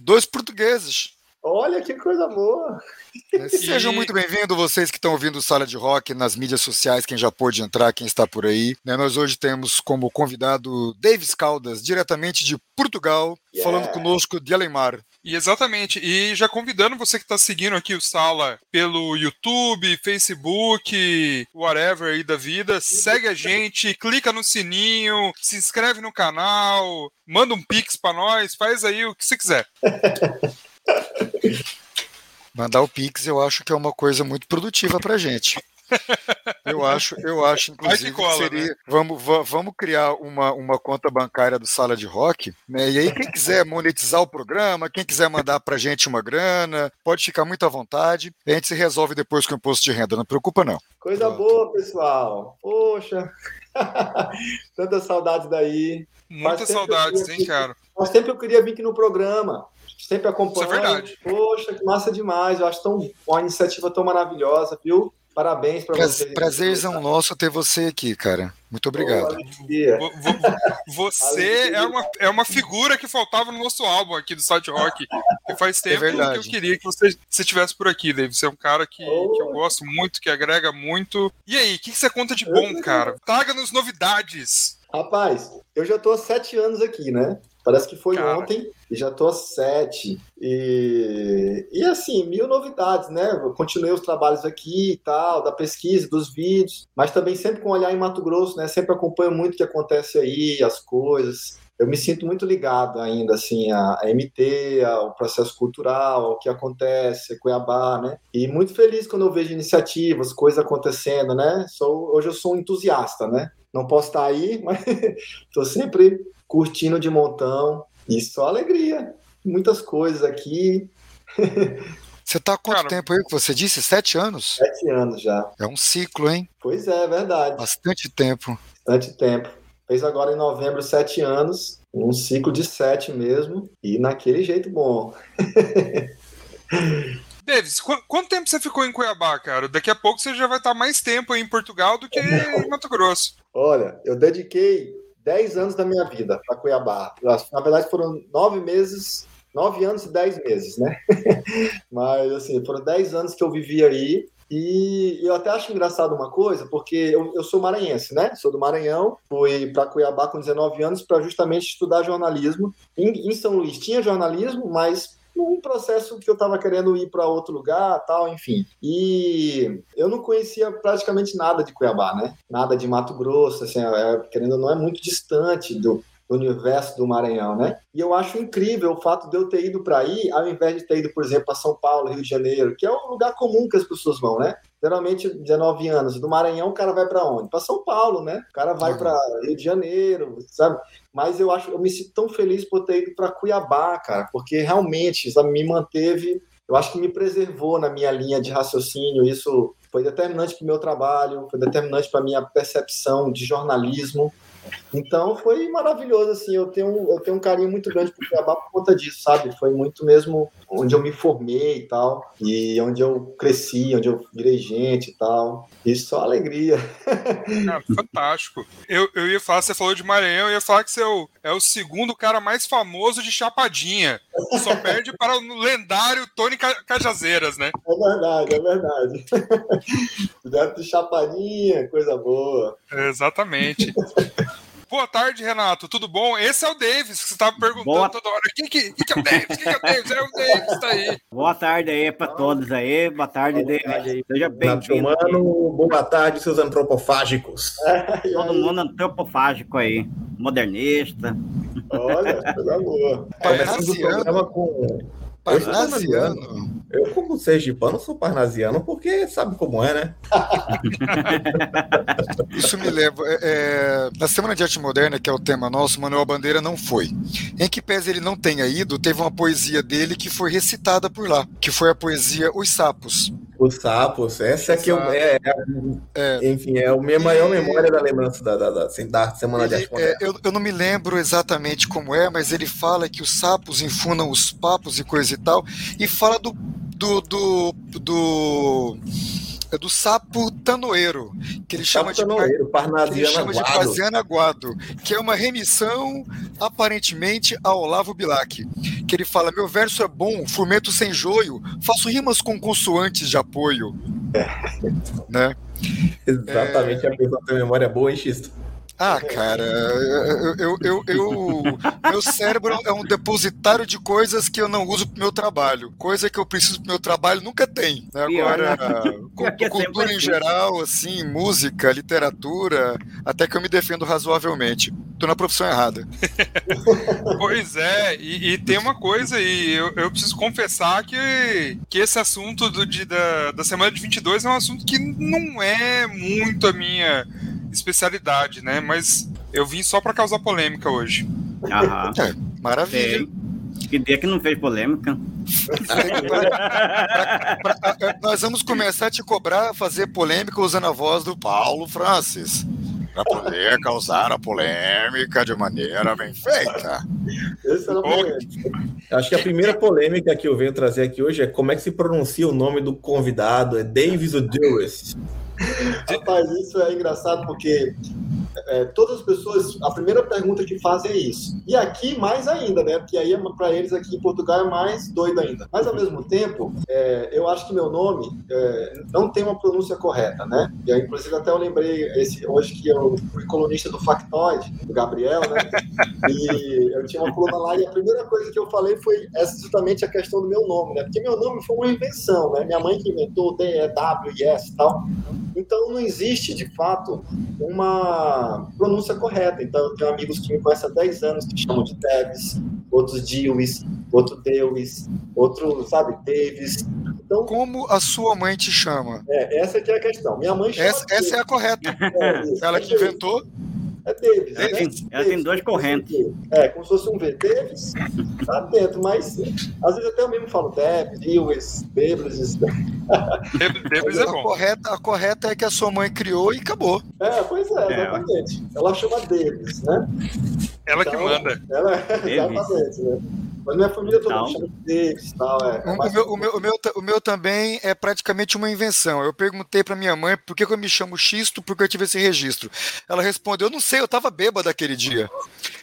dois portugueses. Olha que coisa boa! Sejam muito bem-vindos, vocês que estão ouvindo o Sala de Rock nas mídias sociais, quem já pôde entrar, quem está por aí. Né, nós hoje temos como convidado Davis Caldas, diretamente de Portugal, yeah. falando conosco de Alemar. E exatamente. E já convidando você que está seguindo aqui o Sala pelo YouTube, Facebook, whatever aí da vida, segue a gente, clica no sininho, se inscreve no canal, manda um pix para nós, faz aí o que você quiser. Mandar o Pix eu acho que é uma coisa muito produtiva pra gente. Eu acho, eu acho, inclusive, que, cola, que seria. Né? Vamos, vamos criar uma, uma conta bancária do Sala de Rock, né? E aí, quem quiser monetizar o programa, quem quiser mandar pra gente uma grana, pode ficar muito à vontade. A gente se resolve depois com o imposto de renda, não preocupa, não. Coisa Pronto. boa, pessoal. Poxa, tantas saudades daí. Muitas saudades, hein, cara? Faz tempo eu queria vir aqui no programa sempre acompanho. Isso é verdade. Poxa, que massa demais. Eu acho tão, uma iniciativa tão maravilhosa, viu? Parabéns para você. Prazerzão nosso ter você aqui, cara. Muito obrigado. você é uma, é uma figura que faltava no nosso álbum aqui do Side Rock. Que faz é tempo é que eu queria que você, estivesse por aqui, Dave. Você é um cara que, oh. que eu gosto muito, que agrega muito. E aí, o que, que você conta de bom, cara? Traga-nos novidades. Rapaz, eu já tô há sete anos aqui, né? Parece que foi Cara. ontem e já tô a sete. E, e assim, mil novidades, né? Eu continuei os trabalhos aqui e tal, da pesquisa, dos vídeos, mas também sempre com olhar em Mato Grosso, né? Sempre acompanho muito o que acontece aí, as coisas. Eu me sinto muito ligado ainda, assim, a, a MT, ao processo cultural, ao que acontece, Cuiabá, né? E muito feliz quando eu vejo iniciativas, coisas acontecendo, né? Sou, hoje eu sou um entusiasta, né? Não posso estar aí, mas estou sempre curtindo de montão e só alegria. Muitas coisas aqui. Você está há quanto Cara, tempo aí que você disse? Sete anos? Sete anos já. É um ciclo, hein? Pois é, é verdade. Bastante tempo. Bastante tempo. Fez agora em novembro sete anos, um ciclo de sete mesmo, e naquele jeito bom. Davis, qu quanto tempo você ficou em Cuiabá, cara? Daqui a pouco você já vai estar mais tempo em Portugal do que em Mato Grosso. Olha, eu dediquei 10 anos da minha vida para Cuiabá. Na verdade, foram nove meses, nove anos e dez meses, né? Mas, assim, foram 10 anos que eu vivi aí. E eu até acho engraçado uma coisa, porque eu, eu sou maranhense, né? Sou do Maranhão, fui para Cuiabá com 19 anos para justamente estudar jornalismo. Em, em São Luís tinha jornalismo, mas num processo que eu estava querendo ir para outro lugar, tal, enfim. E eu não conhecia praticamente nada de Cuiabá, né? Nada de Mato Grosso, assim, é, querendo não é muito distante do, do universo do Maranhão, né? E eu acho incrível o fato de eu ter ido para aí, ao invés de ter ido, por exemplo, para São Paulo, Rio de Janeiro, que é um lugar comum que as pessoas vão, né? Geralmente, 19 anos, do Maranhão, o cara vai para onde? Para São Paulo, né? O cara vai para Rio de Janeiro, sabe? Mas eu acho, eu me sinto tão feliz por ter ido para Cuiabá, cara, porque realmente, sabe, me manteve, eu acho que me preservou na minha linha de raciocínio. Isso foi determinante para o meu trabalho, foi determinante para a minha percepção de jornalismo. Então foi maravilhoso, assim, eu tenho, eu tenho um carinho muito grande por Cuiabá por conta disso, sabe? Foi muito mesmo onde eu me formei e tal, e onde eu cresci, onde eu virei gente e tal. Isso só alegria. Cara, fantástico. Eu, eu ia falar, você falou de Maranhão, eu ia falar que você é o, é o segundo cara mais famoso de Chapadinha. Só perde para o lendário Tony Cajazeiras, né? É verdade, é verdade. Deve de Chapadinha, coisa boa. É, exatamente. Boa tarde, Renato. Tudo bom? Esse é o Davis, que você estava perguntando Boa... toda hora. Quem que, que, que, é o Davis? Quem que é o Davis? É o Davis, tá aí. Boa tarde aí para todos aí. Boa tarde, boa Davis. Seja bem-vindo. Boa tarde, seus antropofágicos. Todo mundo antropofágico aí. Modernista. Olha, coisa boa. Começando o programa com Parnasiano. Eu, como sergipano, sou parnasiano porque sabe como é, né? Isso me leva. É, é, na Semana de Arte Moderna, que é o tema nosso, Manuel Bandeira não foi. Em que pese ele não tenha ido, teve uma poesia dele que foi recitada por lá, que foi a poesia Os Sapos. Os sapos, essa é que eu, é, é, é, enfim, é a minha maior memória da lembrança da, da, da, da Semana ele, de Arte é, eu, eu não me lembro exatamente como é, mas ele fala que os sapos infundam os papos e coisa e tal, e fala do, do, do, do é do sapo tanoeiro, que ele chama, de, tanoeiro, que ele chama de Parziana Guado, que é uma remissão, aparentemente, a Olavo Bilac. Que ele fala: meu verso é bom, fomento sem joio, faço rimas com consoantes de apoio. É. Né? Exatamente, é... a pessoa tem memória boa, hein, Xisto? Ah, cara, eu, eu, eu, eu, meu cérebro é um depositário de coisas que eu não uso pro meu trabalho. Coisa que eu preciso pro meu trabalho nunca tem. Né? Agora, é cultura em assim. geral, assim, música, literatura, até que eu me defendo razoavelmente. Tô na profissão errada. pois é, e, e, tem uma coisa, e eu, eu preciso confessar que, que esse assunto do, de, da, da semana de 22 é um assunto que não é muito a minha especialidade, né? Mas eu vim só para causar polêmica hoje. Aham. É, maravilha. Que dia que não fez polêmica. pra, pra, pra, nós vamos começar a te cobrar fazer polêmica usando a voz do Paulo Francis. Para poder causar a polêmica de maneira bem feita. Acho que a primeira polêmica que eu venho trazer aqui hoje é como é que se pronuncia o nome do convidado. É Davis Lewis. Rapaz, isso é engraçado porque é, todas as pessoas, a primeira pergunta que fazem é isso. E aqui, mais ainda, né? Porque aí, para eles aqui em Portugal, é mais doido ainda. Mas, ao mesmo tempo, é, eu acho que meu nome é, não tem uma pronúncia correta, né? E aí, inclusive, até eu lembrei esse, hoje que eu fui colunista do Factoid, do Gabriel, né? E eu tinha uma coluna lá e a primeira coisa que eu falei foi justamente a questão do meu nome, né? Porque meu nome foi uma invenção, né? Minha mãe que inventou D, E, W S e tal. Então, não existe, de fato, uma pronúncia correta. Então, eu tenho amigos que me conhecem há 10 anos que chamam de Debs, outros Dewis, outro Dewis, outro, sabe, Davis. Então, Como a sua mãe te chama? É, essa que é a questão. Minha mãe chama Essa, essa é a correta. É, Ela que inventou. É Davis. Ela, né? tem, ela tem duas correntes. É, como se fosse um V. Davis, tá dentro, mas às vezes até eu mesmo falo Deb, Lewis, Davis. Davis é bom. A correta, a correta é que a sua mãe criou e acabou. É, pois é, é. exatamente. É. Ela chama Davis, né? Ela então, que manda. Ela, exatamente, né? Mas minha família toda chama Davis tal. É, é o, meu, o, meu, o, meu, o meu também é praticamente uma invenção. Eu perguntei para minha mãe por que, que eu me chamo Xisto, porque eu tive esse registro. Ela respondeu: eu não sei, eu tava bêbada aquele dia.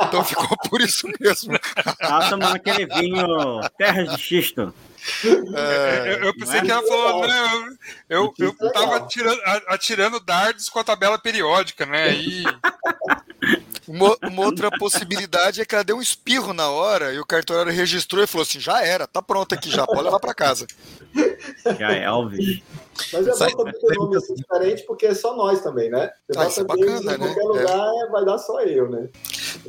Então ficou por isso mesmo. Tava tomando aquele vinho Terras de Xisto. É, eu, pensei é que ela falou, né? Eu, eu, eu tava atirando, atirando dardos com a tabela periódica, né? E... Uma, uma, outra possibilidade é que ela deu um espirro na hora e o cartorário registrou e falou assim: já era, tá pronto aqui já, pode levar para casa. Já é, Elvis. Mas é bom também ter nome assim diferente, porque é só nós também, né? Você ah, isso é bacana, em né? qualquer lugar é. vai dar só eu, né?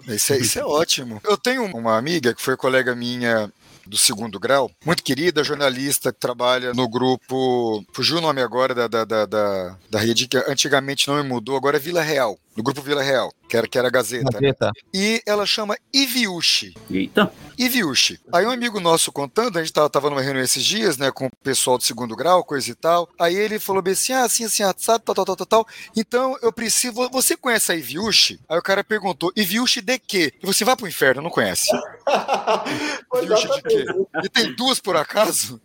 Isso é, isso é ótimo. Eu tenho uma amiga que foi colega minha do segundo grau, muito querida, jornalista que trabalha no grupo, fugiu o nome agora da, da, da, da, da rede, que antigamente não me mudou, agora é Vila Real, no grupo Vila Real, que era, que era a Gazeta. Né? Gazeta. Né? E ela chama Iviushi. Eita. Iviushi. Aí um amigo nosso contando, a gente tava, tava numa reunião esses dias, né, com o pessoal do segundo grau, coisa e tal. Aí ele falou bem assim: ah, assim, assim, sabe, tal, tal, tal, tal, tal. Então eu preciso. Você conhece a Iviushi? Aí o cara perguntou: Iviushi de quê? E você vai pro inferno, não conhece. Iviushi de quê? E tem duas por acaso?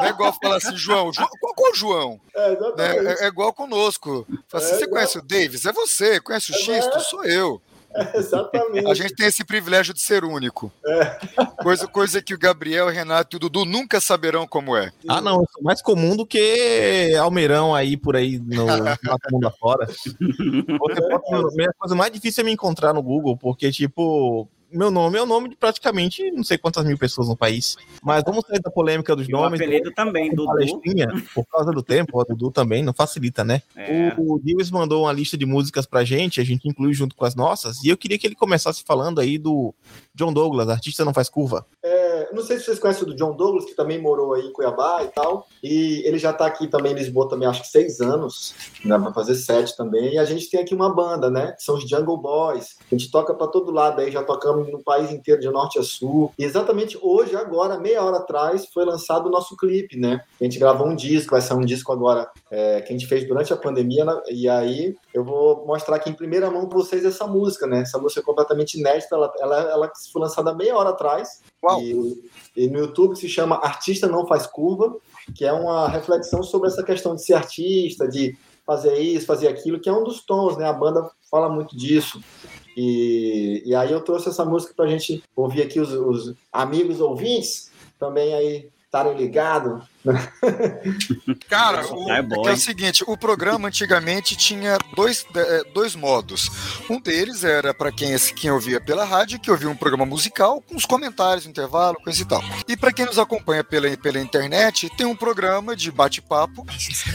É igual falar assim, João, João qual, qual João? É, é, é, igual conosco. Assim, é, você conhece o Davis? É você. Conhece o é, Xisto? Sou eu. exatamente. A gente tem esse privilégio de ser único. É. Coisa, coisa que o Gabriel, o Renato e o Dudu nunca saberão como é. Ah, não, eu sou mais comum do que Almeirão aí por aí no, mundo afora. A coisa mais difícil é me encontrar no Google, porque, tipo, meu nome é o nome de praticamente não sei quantas mil pessoas no país. Mas vamos sair da polêmica dos e nomes. O apelido também, Dudu. Por causa do tempo, o Dudu também não facilita, né? É. O, o Lewis mandou uma lista de músicas pra gente, a gente inclui junto com as nossas, e eu queria que ele começasse falando aí do John Douglas, artista não faz curva. É, não sei se vocês conhecem o do John Douglas, que também morou aí em Cuiabá e tal, e ele já tá aqui também em Lisboa também, acho que seis anos, né, vai fazer sete também, e a gente tem aqui uma banda, né, que são os Jungle Boys, a gente toca para todo lado aí, já tocamos no país inteiro, de norte a sul. E exatamente hoje, agora, meia hora atrás, foi lançado o nosso clipe, né? A gente gravou um disco, vai sair um disco agora é, que a gente fez durante a pandemia, né? e aí eu vou mostrar aqui em primeira mão para vocês essa música, né? Essa música é completamente inédita, ela, ela, ela foi lançada meia hora atrás. Uau. E e no YouTube se chama Artista Não Faz Curva, que é uma reflexão sobre essa questão de ser artista, de fazer isso, fazer aquilo, que é um dos tons, né? A banda fala muito disso. E, e aí eu trouxe essa música para a gente ouvir aqui os, os amigos ouvintes também aí estarem ligados Cara, o, é, é, é, o seguinte, o programa antigamente tinha dois, é, dois modos. Um deles era para quem, quem ouvia pela rádio, que ouvia um programa musical com os comentários intervalo, coisa e tal. E para quem nos acompanha pela, pela internet, tem um programa de bate-papo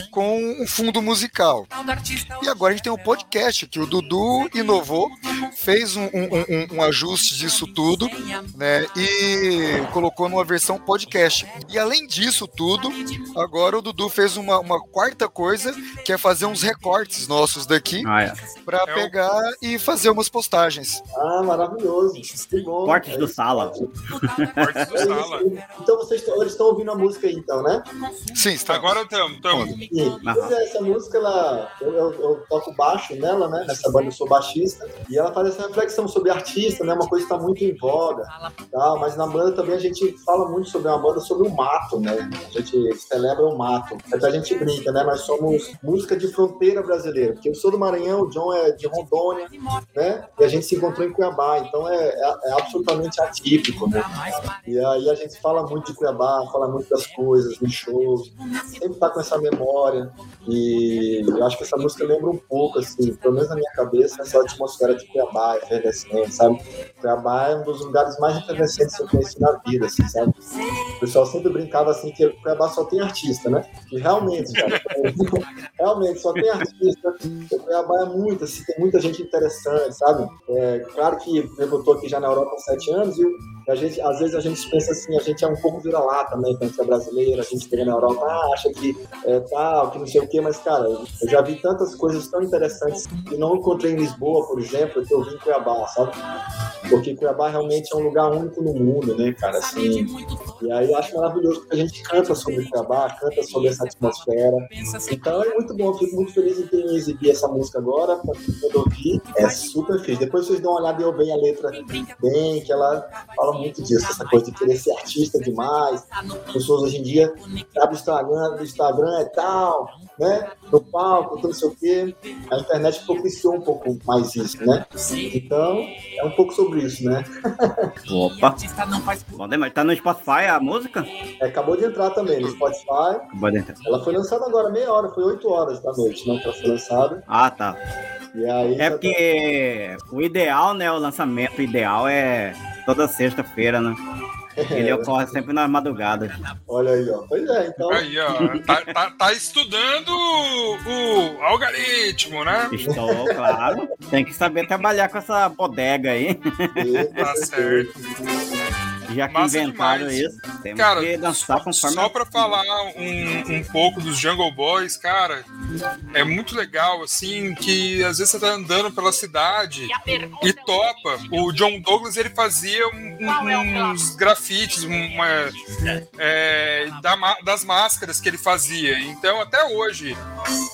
com um fundo musical. E agora a gente tem um podcast que o Dudu inovou, fez um, um, um, um ajuste disso tudo, né? E colocou numa versão podcast. E além disso tudo, tudo. Agora o Dudu fez uma, uma quarta coisa, que é fazer uns recortes nossos daqui ah, é. para é pegar o... e fazer umas postagens. Ah, maravilhoso. Que bom. Cortes do sala. Cortes do sala. Então vocês eles estão ouvindo a música aí, então, né? Sim, está. Agora estamos. Pois é, essa música, ela, eu, eu, eu, toco baixo nela, né? Nessa banda eu sou baixista. E ela faz essa reflexão sobre artista, né? Uma coisa que está muito em voga. Tá? Mas na banda também a gente fala muito sobre uma banda sobre o mato, né? A gente gente celebra o mato. Até a gente brinca, né? Nós somos música de fronteira brasileira, porque eu sou do Maranhão, o John é de Rondônia, né? E a gente se encontrou em Cuiabá, então é, é, é absolutamente atípico, né? E aí a gente fala muito de Cuiabá, fala muito das coisas, dos shows, sempre tá com essa memória. E eu acho que essa música lembra um pouco, assim, pelo menos na minha cabeça, essa atmosfera de Cuiabá, efervescente, sabe? Cuiabá é um dos lugares mais efervescentes que eu conheci na vida, assim, sabe? O pessoal sempre brincava assim que Cuiabá só tem artista, né? E realmente, cara, realmente só tem artista. O Cuiabá é muito, assim, tem muita gente interessante, sabe? É, claro que eu estou aqui já na Europa há sete anos e a gente, às vezes a gente pensa assim, a gente é um pouco vira-lata, né? Quando gente é brasileiro, a gente chega na Europa, ah, acha que é tal, que não sei o quê, mas, cara, eu já vi tantas coisas tão interessantes que não encontrei em Lisboa, por exemplo, que eu vi em Cuiabá, sabe? Porque Cuiabá realmente é um lugar único no mundo, né, cara? Assim, e aí eu acho maravilhoso que a gente canta sobre Cuiabá, canta sobre essa atmosfera. Então é muito bom, eu fico muito feliz em ter exibir essa música agora, pra quando ouvir, é super feliz. Depois vocês dão uma olhada e eu bem a letra bem, que ela fala muito disso, essa coisa de querer ser artista demais. Pessoas hoje em dia abrem o Instagram, o Instagram é tal, né? No palco, não sei o quê. A internet propiciou um pouco mais isso, né? Então, é um pouco sobre isso, né? Opa! Bom demais. Tá no Spotify a música? É, acabou de entrar também no Spotify. Acabou de entrar. Ela foi lançada agora, meia hora, foi 8 horas da noite, não? Pra ser lançada. Ah, tá. Aí, é porque tá... o ideal, né? O lançamento ideal é toda sexta-feira, né? Ele ocorre sempre nas madrugadas. Olha aí, ó. Pois é, então. Aí, ó. Tá, tá, tá estudando o algoritmo, né? Estou, claro. Tem que saber trabalhar com essa bodega aí. Tá certo. Já que Massa inventaram demais. isso, temos cara, que dançar conforme. Só pra falar um, um pouco dos Jungle Boys, cara, é muito legal, assim, que às vezes você tá andando pela cidade e, e topa. O John Douglas, ele fazia um, um, uns grafites, uma, é, da, das máscaras que ele fazia. Então, até hoje,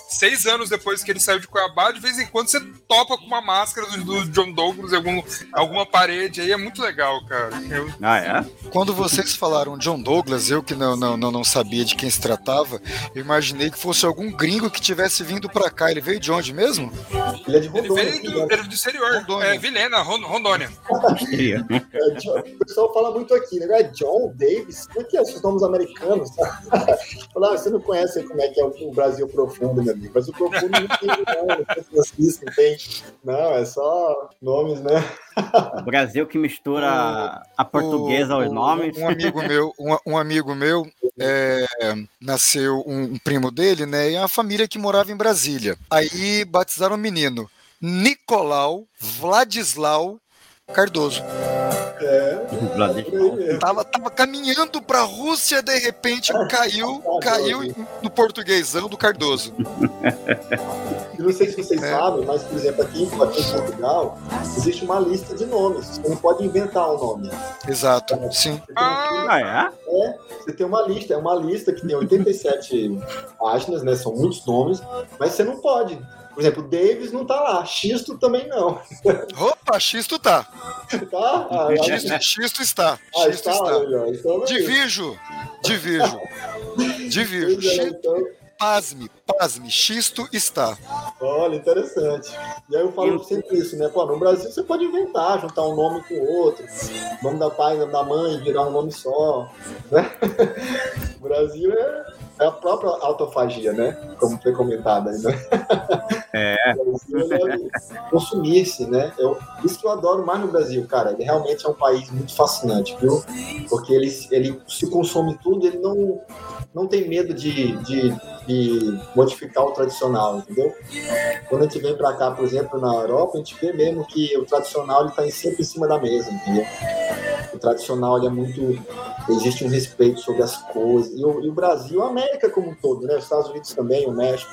seis anos depois que ele saiu de Cuiabá, de vez em quando você topa com uma máscara do, do John Douglas em algum, alguma parede aí, é muito legal, cara. Eu, ah, é? Quando vocês falaram John Douglas, eu que não, não, não, não sabia de quem se tratava, eu imaginei que fosse algum gringo que tivesse vindo pra cá. Ele veio de onde mesmo? Ele é de Rondônia. Ele veio do, ele é do exterior, Rondônia. é Vilena, Rondônia. é, o pessoal fala muito aqui, né? É John Davis? Como é que é os nomes americanos? Falar, ah, você não conhece como é que é o Brasil profundo, meu amigo. Mas o profundo não tem nome, não tem. Não, é só nomes, né? O Brasil que mistura a portuguesa aos nomes. Um amigo meu, um, um amigo meu é, nasceu um, um, primo dele, né? E uma família que morava em Brasília. Aí batizaram o menino Nicolau Vladislau Cardoso. É, tava, tava caminhando pra Rússia, de repente caiu, caiu no portuguesão do Cardoso. Não sei se vocês é. sabem, mas, por exemplo, aqui, aqui em Portugal, existe uma lista de nomes. Você não pode inventar o um nome. Exato, é, sim. Ah, é? É, você tem uma lista, é uma lista que tem 87 páginas, né? São muitos nomes, mas você não pode. Por exemplo, Davis não tá lá, Xisto também não. Opa, Xisto tá. Tá? Ah, Xisto, Xisto está. Ah, Xisto está. está. Então divirjo, divirjo. Divirjo. Xisto. Então... Pasme, pasme, xisto está. Olha, interessante. E aí eu falo sempre isso, né? Pô, no Brasil você pode inventar, juntar um nome com outro, nome da pai, nome da mãe, virar um nome só. Né? O Brasil é é a própria autofagia, né? Como foi comentado aí, né? É. Consumir-se, né? Eu, isso que eu adoro mais no Brasil, cara. Ele realmente é um país muito fascinante, viu? Porque ele, ele se consome tudo, ele não, não tem medo de, de, de modificar o tradicional, entendeu? Quando a gente vem para cá, por exemplo, na Europa, a gente vê mesmo que o tradicional ele está sempre em cima da mesa, entendeu? O tradicional ele é muito. Existe um respeito sobre as coisas. E o, e o Brasil, a América como um todo, né? Os Estados Unidos também, o México,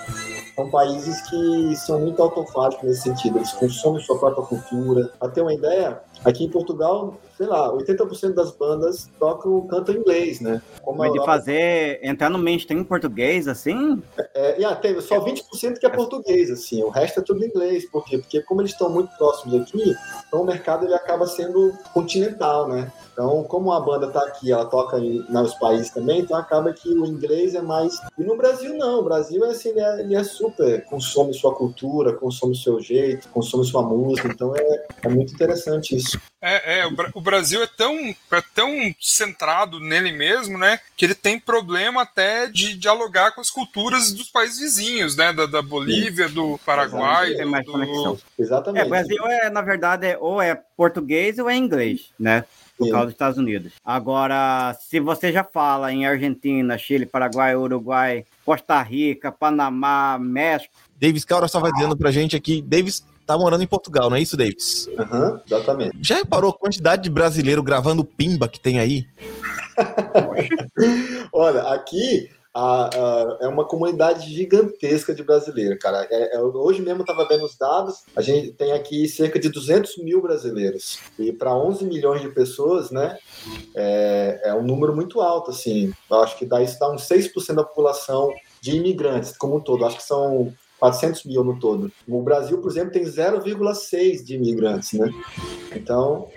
são países que são muito autofágicos nesse sentido. Eles consomem sua própria cultura. Para ter uma ideia, aqui em Portugal, sei lá, 80% das bandas tocam, cantam inglês, né? Como Mas de fazer, entrar no mainstream português, assim? É, é, tem só 20% que é português, assim, o resto é tudo inglês. Por quê? Porque como eles estão muito próximos aqui, então o mercado ele acaba sendo continental, né? Então, como a banda tá aqui, ela toca em nos países também, então acaba que o inglês é mais. E no Brasil, não. O Brasil é assim, ele é, ele é super. Consome sua cultura, consome seu jeito, consome sua música. Então é, é muito interessante isso. É, é o, Brasil é tão, é tão centrado nele mesmo, né? Que ele tem problema até de dialogar com as culturas dos países vizinhos, né? Da, da Bolívia, do Paraguai. Tem mais conexão. Exatamente. É, o Brasil é, na verdade, é, ou é português ou é inglês, né? Por causa dos Estados Unidos. Agora, se você já fala em Argentina, Chile, Paraguai, Uruguai, Costa Rica, Panamá, México. Davis Caura só vai dizendo pra gente aqui, Davis tá morando em Portugal, não é isso, Davis? Aham, uhum, exatamente. Já reparou a quantidade de brasileiro gravando pimba que tem aí? Olha, aqui a, a, é uma comunidade gigantesca de brasileiros, cara. É, é, hoje mesmo estava vendo os dados, a gente tem aqui cerca de 200 mil brasileiros. E para 11 milhões de pessoas, né, é, é, um número muito alto, assim. Eu acho que dá, isso dá uns 6% da população de imigrantes como um todo. Acho que são 400 mil no todo. O Brasil, por exemplo, tem 0,6 de imigrantes, né? Então,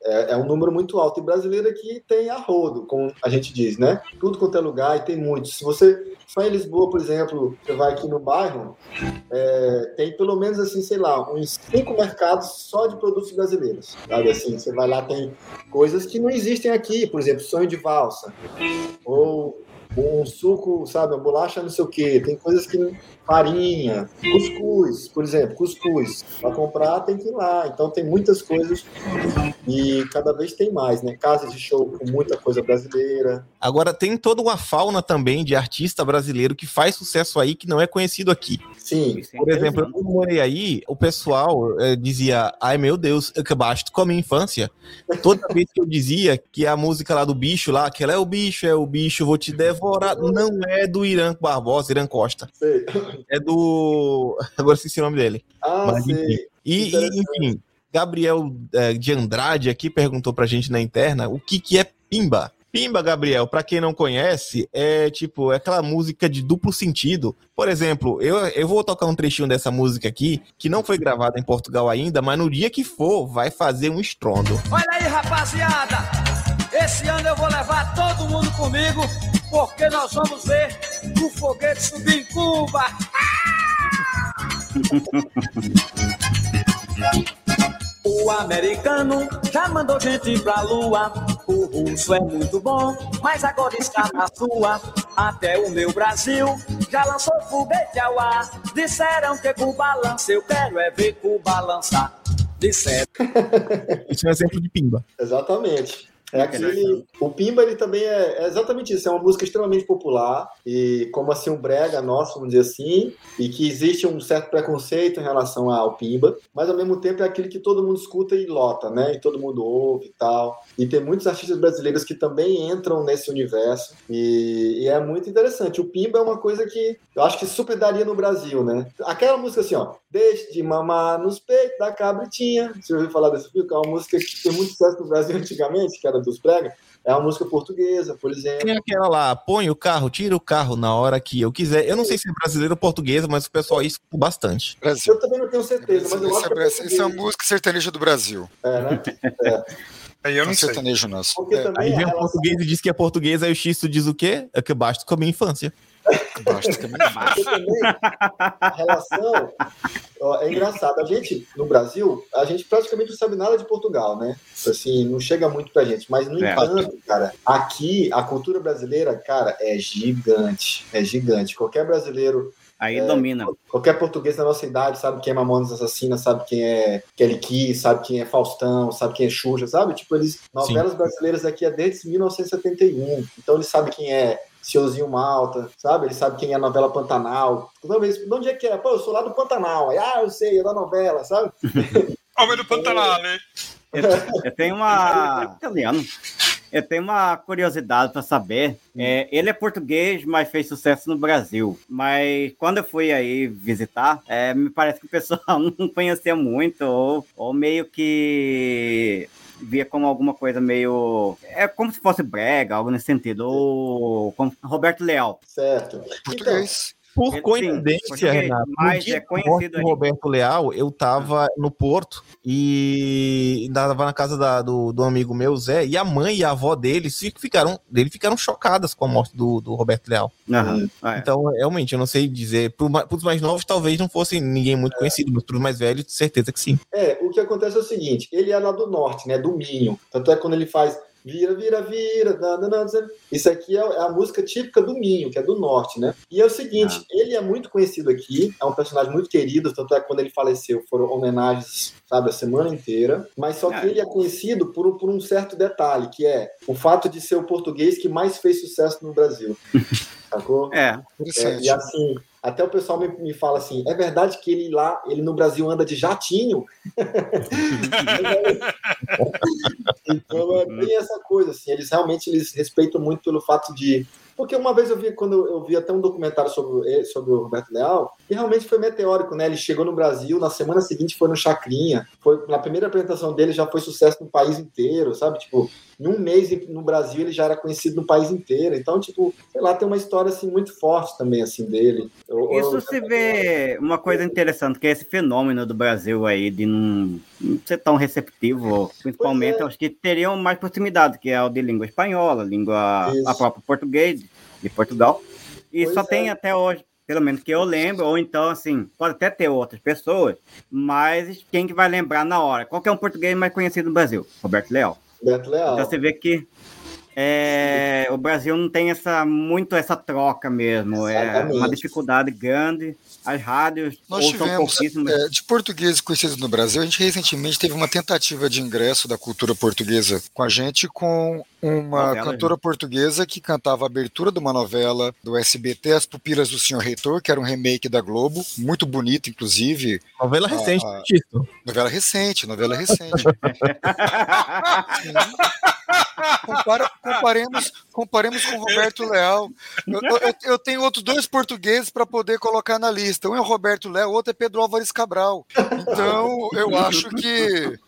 é, é, um número muito alto. E brasileiro aqui tem a rodo, como a gente diz, né? Tudo quanto é lugar e tem muitos. Se você só em Lisboa, por exemplo, você vai aqui no bairro, é, tem pelo menos assim, sei lá, uns cinco mercados só de produtos brasileiros. Sabe assim, você vai lá, tem coisas que não existem aqui, por exemplo, sonho de valsa. Ou um suco, sabe, uma bolacha não sei o quê. Tem coisas que farinha, cuscuz, por exemplo, cuscuz. Para comprar tem que ir lá. Então tem muitas coisas e cada vez tem mais, né? Casas de show com muita coisa brasileira. Agora tem toda uma fauna também de artista brasileiro que faz sucesso aí que não é conhecido aqui. Sim. Por exemplo, eu morei aí, o pessoal é, dizia: "Ai meu Deus, eu acabaste com a minha infância". Toda vez que eu dizia que a música lá do bicho lá, que ela é o bicho, é o bicho, vou te devorar, não é do Irã Barbosa, Irã Costa. Sei. É do. Agora esqueci o nome dele. Ah, Mas. E, e, enfim, Gabriel é, de Andrade aqui perguntou pra gente na interna o que, que é pimba. Pimba, Gabriel, para quem não conhece, é tipo é aquela música de duplo sentido. Por exemplo, eu, eu vou tocar um trechinho dessa música aqui, que não foi gravada em Portugal ainda, mas no dia que for, vai fazer um estrondo. Olha aí, rapaziada! Esse ano eu vou levar todo mundo comigo porque nós vamos ver o foguete subir em Cuba. O americano já mandou gente pra lua. O russo é muito bom, mas agora está na sua. Até o meu Brasil já lançou foguete ao ar. Disseram que Cuba lança, eu quero é ver Cuba lançar. Disseram. Isso é um exemplo de pimba. Exatamente. É aquele. O Pimba, ele também é, é, exatamente isso. É uma música extremamente popular e como assim um brega nosso, vamos dizer assim, e que existe um certo preconceito em relação ao Pimba, mas ao mesmo tempo é aquele que todo mundo escuta e lota, né? E todo mundo ouve e tal. E tem muitos artistas brasileiros que também entram nesse universo e, e é muito interessante. O Pimba é uma coisa que eu acho que super daria no Brasil, né? Aquela música assim, ó, deixe de mamar nos peitos da cabritinha. Você ouviu falar desse filme? Que é uma música que tem muito sucesso no Brasil antigamente, que era dos Brega. É uma música portuguesa, por exemplo. Tem aquela lá, põe o carro, tira o carro na hora que eu quiser. Eu não sei se é brasileiro ou portuguesa, mas o pessoal isso bastante. Brasil. Eu também não tenho certeza, mas eu isso acho é, que é Isso é uma música sertaneja do Brasil. É, né? É. Aí eu não é sei. sertanejo nosso. É. Aí vem o português e diz que é português, aí o Xisto diz o quê? É que basta com a minha infância. A minha infância. também, a relação ó, é engraçada. A gente, no Brasil, a gente praticamente não sabe nada de Portugal, né? Assim, não chega muito pra gente. Mas, no é. entanto, cara, aqui, a cultura brasileira, cara, é gigante. É gigante. Qualquer brasileiro Aí é, domina. Qualquer português da nossa idade sabe quem é Mamonas Assassina, sabe quem é Kelly Key, sabe quem é Faustão, sabe quem é Xuxa, sabe? Tipo, eles. Novelas Sim. brasileiras aqui é desde 1971. Então eles sabem quem é Senhorzinho Malta, sabe? Ele sabe quem é a novela Pantanal. Toda vez, de onde é que é? Pô, eu sou lá do Pantanal. Aí, ah, eu sei, é da novela, sabe? Homem do Pantanal, né? Eu, eu tenho uma. Italiano. Eu tenho uma curiosidade para saber. Hum. É, ele é português, mas fez sucesso no Brasil. Mas quando eu fui aí visitar, é, me parece que o pessoal não conhecia muito, ou, ou meio que via como alguma coisa meio. É como se fosse brega, algo nesse sentido. Ou como Roberto Leal. Certo. Português. Por coincidência, Renato, mas é conhecido Roberto Leal, eu tava no Porto e tava na casa da, do, do amigo meu, Zé, e a mãe e a avó dele ficaram, dele ficaram chocadas com a morte do, do Roberto Leal. Uhum. Então, realmente, eu não sei dizer. Para os mais novos, talvez não fosse ninguém muito é. conhecido, mas para os mais velhos, certeza que sim. É, o que acontece é o seguinte: ele é lá do norte, né? Do Minho. Tanto é quando ele faz Vira, vira, vira. Isso aqui é, é a música típica do Minho, que é do norte, né? E é o seguinte, ah. ele é muito conhecido aqui, é um personagem muito querido, tanto é que quando ele faleceu foram homenagens, sabe, a semana inteira. Mas só que ah. ele é conhecido por, por um certo detalhe, que é o fato de ser o português que mais fez sucesso no Brasil. Sacou? É. é e assim, até o pessoal me, me fala assim: é verdade que ele lá, ele no Brasil anda de jatinho? então é bem essa coisa, assim, eles realmente eles respeitam muito pelo fato de porque uma vez eu vi, quando eu vi até um documentário sobre, sobre o Roberto Leal, e realmente foi meteórico, né? Ele chegou no Brasil, na semana seguinte foi no Chacrinha, foi, na primeira apresentação dele já foi sucesso no país inteiro, sabe? Tipo, em um mês no Brasil ele já era conhecido no país inteiro. Então, tipo, sei lá, tem uma história assim muito forte também assim dele. Eu, Isso eu, se vê uma coisa interessante, que é esse fenômeno do Brasil aí de não, não ser tão receptivo, principalmente, é. acho que teriam mais proximidade, que é o de língua espanhola, língua Isso. a própria português de Portugal. E pois só é. tem até hoje pelo menos que eu lembro, ou então, assim, pode até ter outras pessoas, mas quem que vai lembrar na hora? Qual é um português mais conhecido no Brasil? Roberto Leal. Beto Leal. Então você vê que é, o Brasil não tem essa, muito essa troca mesmo. Exatamente. É uma dificuldade grande as rádios. Nós tivemos, é, de portugueses conhecidos no Brasil, a gente recentemente teve uma tentativa de ingresso da cultura portuguesa com a gente, com uma novela, cantora gente. portuguesa que cantava a abertura de uma novela do SBT, As Pupilas do Senhor Reitor, que era um remake da Globo, muito bonito, inclusive. Novela recente, a, Novela recente, novela recente. Compara, comparemos, comparemos com Roberto Leal. Eu, eu, eu tenho outros dois portugueses para poder colocar na lista. Um é o Roberto Leal, o outro é Pedro Álvares Cabral. Então, eu acho que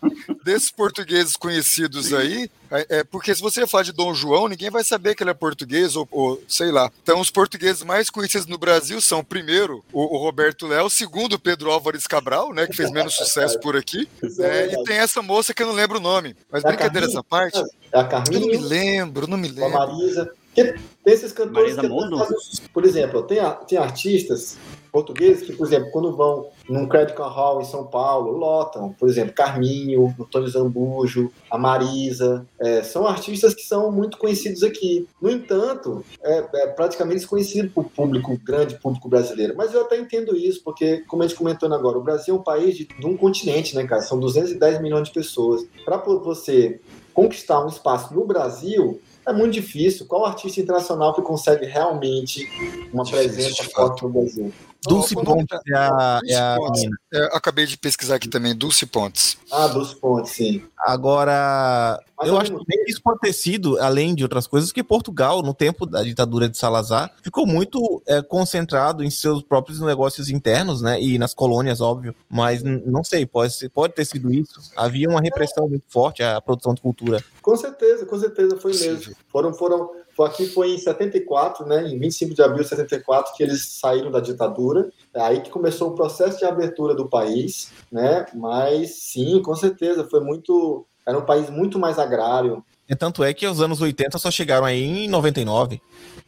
desses portugueses conhecidos aí, é, é, porque se você falar de Dom João, ninguém vai saber que ele é português ou, ou sei lá. Então, os portugueses mais conhecidos no Brasil são, primeiro, o, o Roberto Léo, segundo, o Pedro Álvares Cabral, né, que fez menos sucesso por aqui. É, e tem essa moça que eu não lembro o nome. Mas é brincadeira essa parte. É a Carminha. Eu não me lembro, não me lembro. A Marisa. Tem esses cantores Marisa que fazem, por exemplo, tem, tem artistas portugueses que, por exemplo, quando vão num Credit Hall em São Paulo, lotam. Por exemplo, Carminho, Antônio Zambujo, a Marisa. É, são artistas que são muito conhecidos aqui. No entanto, é, é praticamente desconhecido para o público, grande público brasileiro. Mas eu até entendo isso, porque, como a gente comentou agora, o Brasil é um país de, de um continente, né, cara? São 210 milhões de pessoas. Para você conquistar um espaço no Brasil é muito difícil. Qual artista internacional que consegue realmente uma presença forte no Brasil? Dulce Pontes é a, é a menina. É, acabei de pesquisar aqui também, Dulce Pontes. Ah, Dulce Pontes, sim. Agora, Mas eu acho que isso pode ter sido, além de outras coisas, que Portugal, no tempo da ditadura de Salazar, ficou muito é, concentrado em seus próprios negócios internos, né? E nas colônias, óbvio. Mas não sei, pode, pode ter sido isso. Havia uma repressão muito forte à produção de cultura. Com certeza, com certeza foi mesmo. Foram, foram Aqui foi em 74, né, em 25 de abril de 74, que eles saíram da ditadura. É aí que começou o processo de abertura do país, né? Mas sim, com certeza, foi muito. Era um país muito mais agrário. E tanto é que os anos 80 só chegaram aí em 99.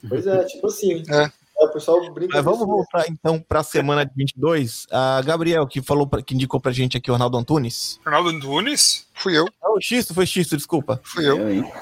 Pois é, tipo assim. É. É, o pessoal brinca Mas vamos voltar então para a semana de 22. A Gabriel, que falou, pra, que indicou pra gente aqui o Arnaldo Antunes. Arnaldo Antunes? Fui eu. Não, o Xisto, foi Xisto, desculpa. Fui eu. eu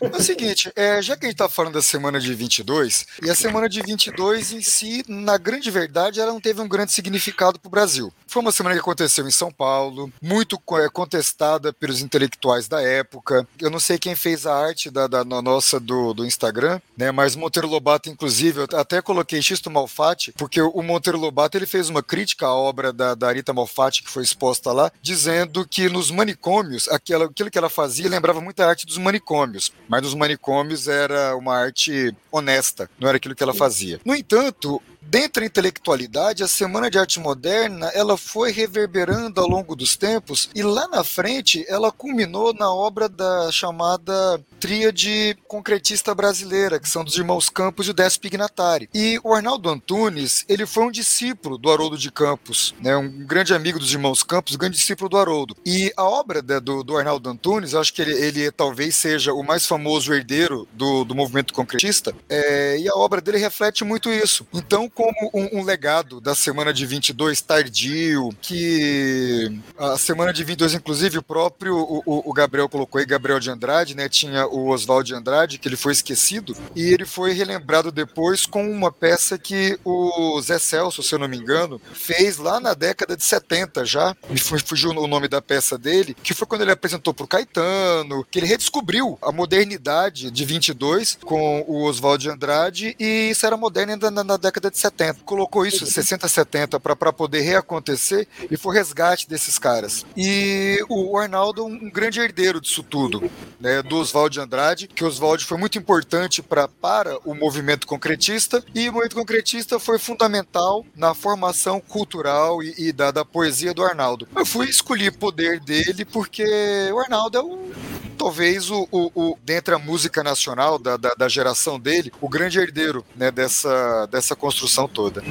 é o seguinte, é, já que a gente tá falando da semana de 22, e a semana de 22 em si, na grande verdade, ela não teve um grande significado para o Brasil. Foi uma semana que aconteceu em São Paulo, muito é, contestada pelos intelectuais da época. Eu não sei quem fez a arte da, da nossa do, do Instagram, né? Mas Monteiro Lobato, inclusive, eu até coloquei Xisto Malfatti, porque o Monteiro Lobato ele fez uma crítica à obra da, da Arita Malfatti, que foi exposta lá, dizendo que nos manicômios, aquilo, aquilo que ela fazia lembrava muito a arte dos manicômios mas nos manicômios era uma arte honesta, não era aquilo que ela fazia. No entanto, Dentro da intelectualidade, a Semana de Arte Moderna ela foi reverberando ao longo dos tempos e lá na frente ela culminou na obra da chamada tríade concretista brasileira, que são dos irmãos Campos e o Décio Pignatari. E o Arnaldo Antunes, ele foi um discípulo do Haroldo de Campos, né, um grande amigo dos irmãos Campos, um grande discípulo do Haroldo. E a obra de, do, do Arnaldo Antunes, acho que ele, ele, talvez seja o mais famoso herdeiro do, do movimento concretista, é, e a obra dele reflete muito isso. Então, como um, um, legado da semana de 22 tardio, que a semana de 22, inclusive, o próprio o, o Gabriel colocou aí, Gabriel de Andrade, né? Tinha o Oswald de Andrade, que ele foi esquecido, e ele foi relembrado depois com uma peça que o Zé Celso, se eu não me engano, fez lá na década de 70 já, me fugiu o nome da peça dele, que foi quando ele apresentou para o Caetano, que ele redescobriu a modernidade de 22 com o Oswald de Andrade, e isso era moderno ainda na, na década de 70. 70, colocou isso 60, 70 para poder reacontecer e foi resgate desses caras. E o Arnaldo, um grande herdeiro disso tudo, né, do Oswald de Andrade, que Oswald foi muito importante pra, para o movimento concretista e o movimento concretista foi fundamental na formação cultural e, e da, da poesia do Arnaldo. Eu fui escolher poder dele porque o Arnaldo é um talvez o, o, o dentre a música nacional da, da, da, geração dele, o grande herdeiro né, dessa, dessa construção toda.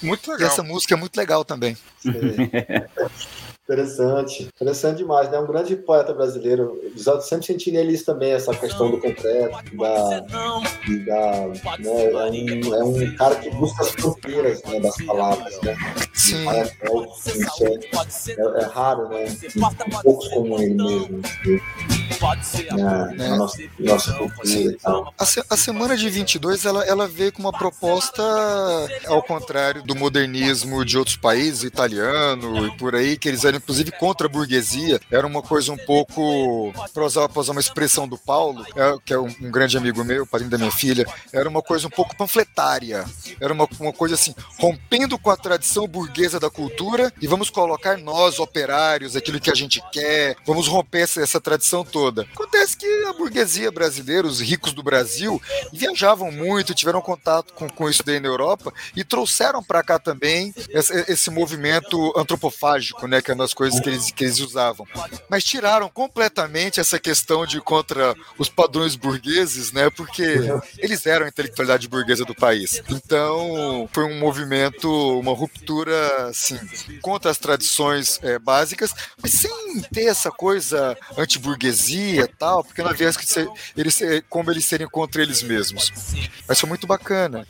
Muito legal. E essa música é muito legal também. Interessante, interessante demais, né? Um grande poeta brasileiro. Eu sempre senti nele isso também, essa questão do concreto, da. da né? é, um, é um cara que busca as fronteiras né, das palavras, né? Sim. É, é, é, é, raro, né? Poucos como ele mesmo. Na, na é. nossa, nossa cultura e tal. A, se, a semana de 22 ela, ela veio com uma proposta ao contrário do modernismo de outros países, italiano e por aí, que eles eram inclusive contra a burguesia, era uma coisa um pouco, para usar, usar uma expressão do Paulo, é, que é um, um, grande amigo meu, padrinho da minha filha, era uma coisa um pouco panfletária, era uma, uma coisa assim, rompendo com a tradição burguesa da cultura e vamos colocar nós, operários, aquilo que a gente quer, vamos romper essa, essa tradição toda. Acontece que a burguesia brasileira, os ricos do Brasil, viajavam muito, tiveram contato com, com isso daí na Europa e trouxeram para cá também esse, esse movimento antropofágico, né, que é nas coisas que eles, que eles usavam. Mas tiraram completamente essa questão de contra os padrões burgueses, né? Porque eles eram a intelectualidade burguesa do país. Então, foi um movimento, uma ruptura, assim, contra as tradições é, básicas, mas sem ter essa coisa anti-burguesia e tal, porque não havia que eles, como eles serem contra eles mesmos. Mas foi muito bacana.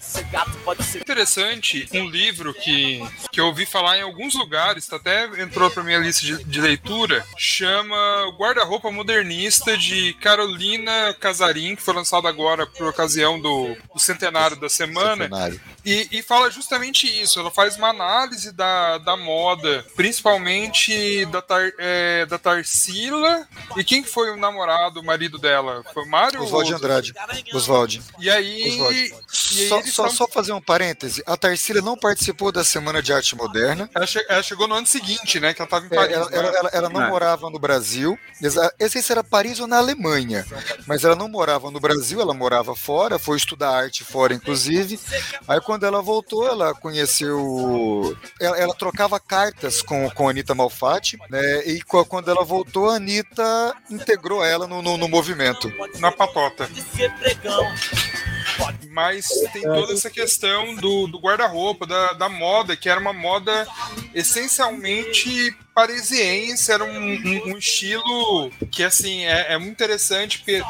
Interessante, um livro que, que eu ouvi falar em alguns lugares, até entrou para minha lista de, de, leitura, chama Guarda-roupa Modernista de Carolina Casarim, que foi lançado agora por ocasião do, do centenário da semana. Centenário. E, e, fala justamente isso. Ela faz uma análise da, da moda, principalmente da, tar, é, da Tarsila. E quem que foi o namorado, o marido dela? Foi o Mário? Oswald Andrade. Oswald. E aí. Oswald. Só, só, só, fazer um parêntese. A Tarsila não participou da Semana de Arte Moderna. Ela, che ela chegou no ano seguinte, né? Que ela estava em Paris. É, ela, ela, ela, ela, não é. morava no Brasil. Eu não sei se era Paris ou na Alemanha. Mas ela não morava no Brasil, ela morava fora, foi estudar arte fora, inclusive. Aí quando ela voltou, ela conheceu. Ela, ela trocava cartas com, com a Anitta Malfatti, né? E quando ela voltou, a Anitta integrou ela no, no, no movimento. Na patota. Mas tem toda essa questão do, do guarda-roupa, da, da moda, que era uma moda essencialmente parisiense, era um, um, um, estilo que, assim, é, é, muito interessante, porque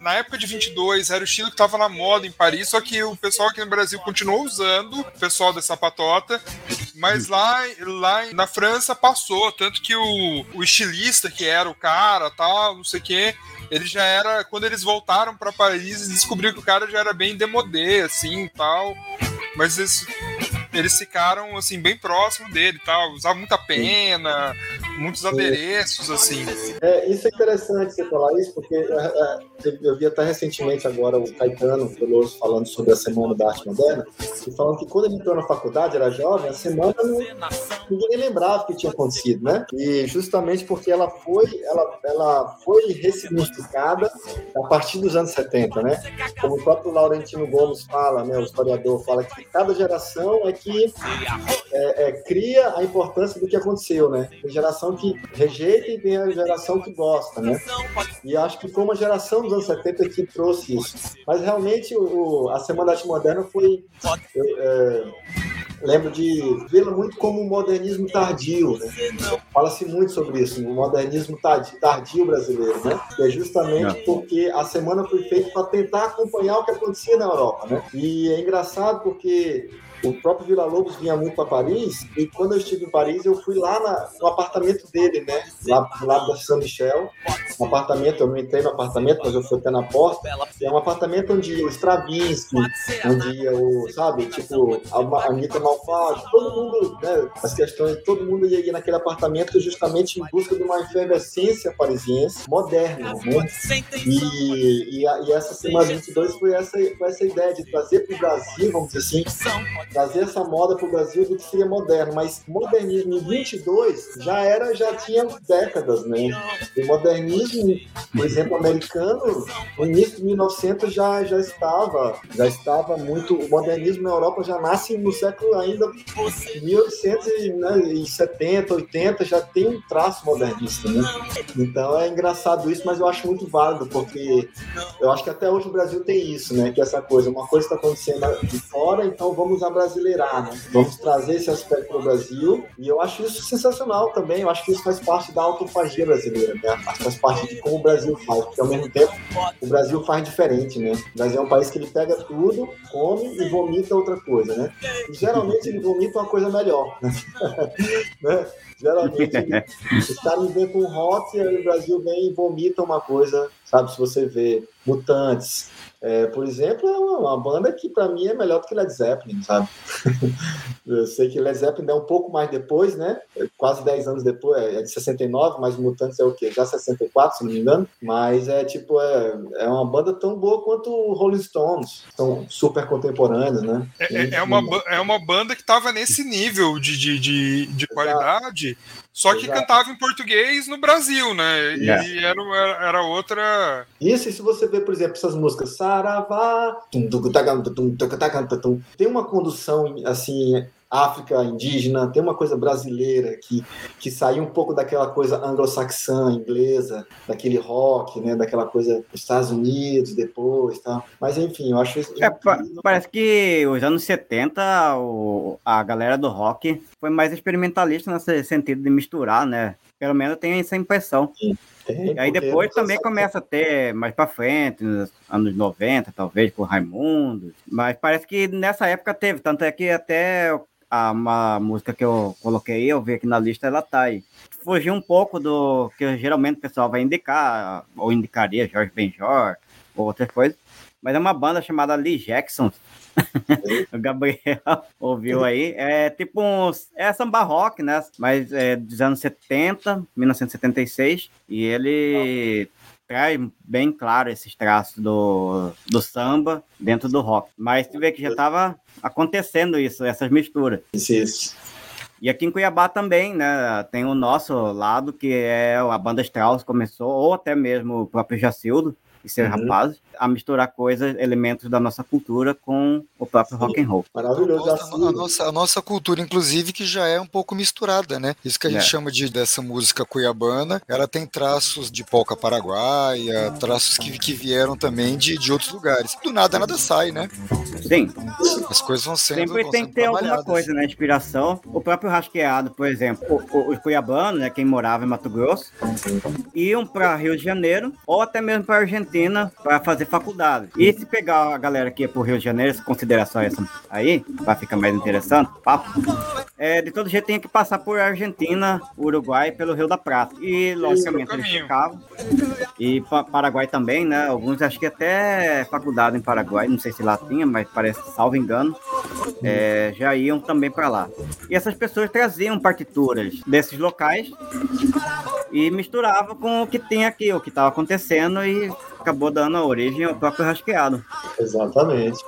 na época de 22 era o estilo que estava na moda em Paris, só que o pessoal aqui no Brasil continuou usando, o pessoal da sapatota, mas lá, lá na França passou, tanto que o, o estilista que era o cara, tal, não sei o quê, ele já era, quando eles voltaram para Paris, descobriu que o cara já era bem demodê, assim, tal, mas eles eles ficaram assim bem próximo dele, tal, usava muita pena, muitos adereços assim. É, isso é interessante você falar isso, porque é, é, eu vi até recentemente agora o Caetano Veloso falando sobre a Semana da Arte Moderna, e falando que quando ele entrou na faculdade, era jovem, a semana não, ninguém lembrava que tinha acontecido, né? E justamente porque ela foi, ela, ela foi ressignificada a partir dos anos 70, né? Como o próprio Laurentino Gomes fala, né, o historiador fala que cada geração é que é, é, cria a importância do que aconteceu, né? Tem geração que rejeita e tem a geração que gosta, né? E acho que foi uma geração dos anos 70 que trouxe isso. Mas realmente o, a Semana da Arte Moderna foi. É, lembro de vê-la muito como um modernismo tardio, né? Fala-se muito sobre isso, o um modernismo tardio, tardio, brasileiro, né? Que é justamente porque a semana foi feita para tentar acompanhar o que acontecia na Europa, né? E é engraçado porque o próprio Vila Lobos vinha muito para Paris, e quando eu estive em Paris, eu fui lá na, no apartamento dele, né? Lá lado da São Michel. Um apartamento, eu não entrei no apartamento, mas eu fui até na porta. É um apartamento onde ia o Stravinsky, onde ia o, sabe, tipo, a Anitta Malfatti, todo mundo, né? As questões, todo mundo ia naquele apartamento justamente em busca de uma efervescência parisiense moderna, né? E, e, e essa semana 22 foi essa, foi essa ideia de trazer para o Brasil, vamos dizer assim, trazer essa moda para o Brasil do que seria moderno, mas modernismo em 22 já era, já tinha décadas, né? Modernismo, por exemplo, americano, no início de 1900 já, já estava, já estava muito, o modernismo na Europa já nasce no século ainda 1870, 80, já tem um traço modernista, né? Então é engraçado isso, mas eu acho muito válido, porque eu acho que até hoje o Brasil tem isso, né? Que essa coisa, uma coisa está acontecendo de fora, então vamos abrasileirar, né? Vamos trazer esse aspecto para o Brasil e eu acho isso sensacional também. Eu acho que isso faz parte da autofagia brasileira, né? Faz parte de como o Brasil faz, porque ao mesmo tempo o Brasil faz diferente, né? O Brasil é um país que ele pega tudo, come e vomita outra coisa, né? E geralmente ele vomita uma coisa melhor, né? né? Geralmente os caras vêm com rock e o Brasil vem e vomita uma coisa, sabe? Se você vê mutantes, é, por exemplo, é uma, uma banda que para mim é melhor do que Led Zeppelin, sabe? eu sei que Led Zeppelin é um pouco mais depois, né? Quase 10 anos depois, é de 69, mas Mutantes é o quê? Já 64, se não me engano. Mas é tipo, é, é uma banda tão boa quanto o Rolling Stones. São super contemporâneos, né? É, é, é uma, é uma banda que tava nesse nível de, de, de, de qualidade. Só que Exato. cantava em português no Brasil, né? E yeah. era, era outra. Isso, e se você vê, por exemplo, essas músicas Saravá, tem uma condução assim África indígena, tem uma coisa brasileira que, que saiu um pouco daquela coisa anglo-saxã, inglesa, daquele rock, né, daquela coisa dos Estados Unidos depois, tá? Mas enfim, eu acho isso. É, parece que os anos 70 o, a galera do rock foi mais experimentalista nesse sentido de misturar, né? Pelo menos eu tenho essa impressão. Sim. Tem, aí depois também começa a ter mais para frente, nos anos 90, talvez, por Raimundo. Mas parece que nessa época teve, tanto é que até a, uma música que eu coloquei, eu vi aqui na lista, ela tá aí. Fugir um pouco do que geralmente o pessoal vai indicar, ou indicaria Jorge Benjor, ou outras coisas. Mas é uma banda chamada Lee Jackson. o Gabriel ouviu aí. É tipo um. É samba rock, né? Mas é dos anos 70, 1976. E ele traz bem claro esses traços do, do samba dentro do rock. Mas tu vê que já estava acontecendo isso, essas misturas. Isso, isso. E aqui em Cuiabá também, né? Tem o nosso lado, que é a banda Strauss começou, ou até mesmo o próprio Jacildo e seus uhum. rapazes, a misturar coisas, elementos da nossa cultura com o próprio Sim. rock and roll. Maravilhoso. A, a, nossa, a nossa cultura, inclusive, que já é um pouco misturada, né? Isso que a gente é. chama de dessa música cuiabana, ela tem traços de polca paraguaia, traços que, que vieram também de, de outros lugares. Do nada, nada sai, né? Sim. As coisas vão sendo. Sempre vão tem que ter alguma coisa, né? Inspiração. O próprio rasqueado, por exemplo, os cuiabanos, né? Quem morava em Mato Grosso, iam para Rio de Janeiro ou até mesmo para Argentina para fazer faculdade. E se pegar a galera que ia pro Rio de Janeiro, se considerar só essa aí, para ficar mais interessante, papo, é, de todo jeito tem que passar por Argentina, Uruguai pelo Rio da Prata. E, logicamente, eles ficavam. E Paraguai também, né? Alguns acho que até faculdade em Paraguai, não sei se lá tinha, mas parece, salvo engano, é, já iam também para lá. E essas pessoas traziam partituras desses locais e misturavam com o que tem aqui, o que estava acontecendo e acabou dando a origem ao próprio rasqueado. Exatamente.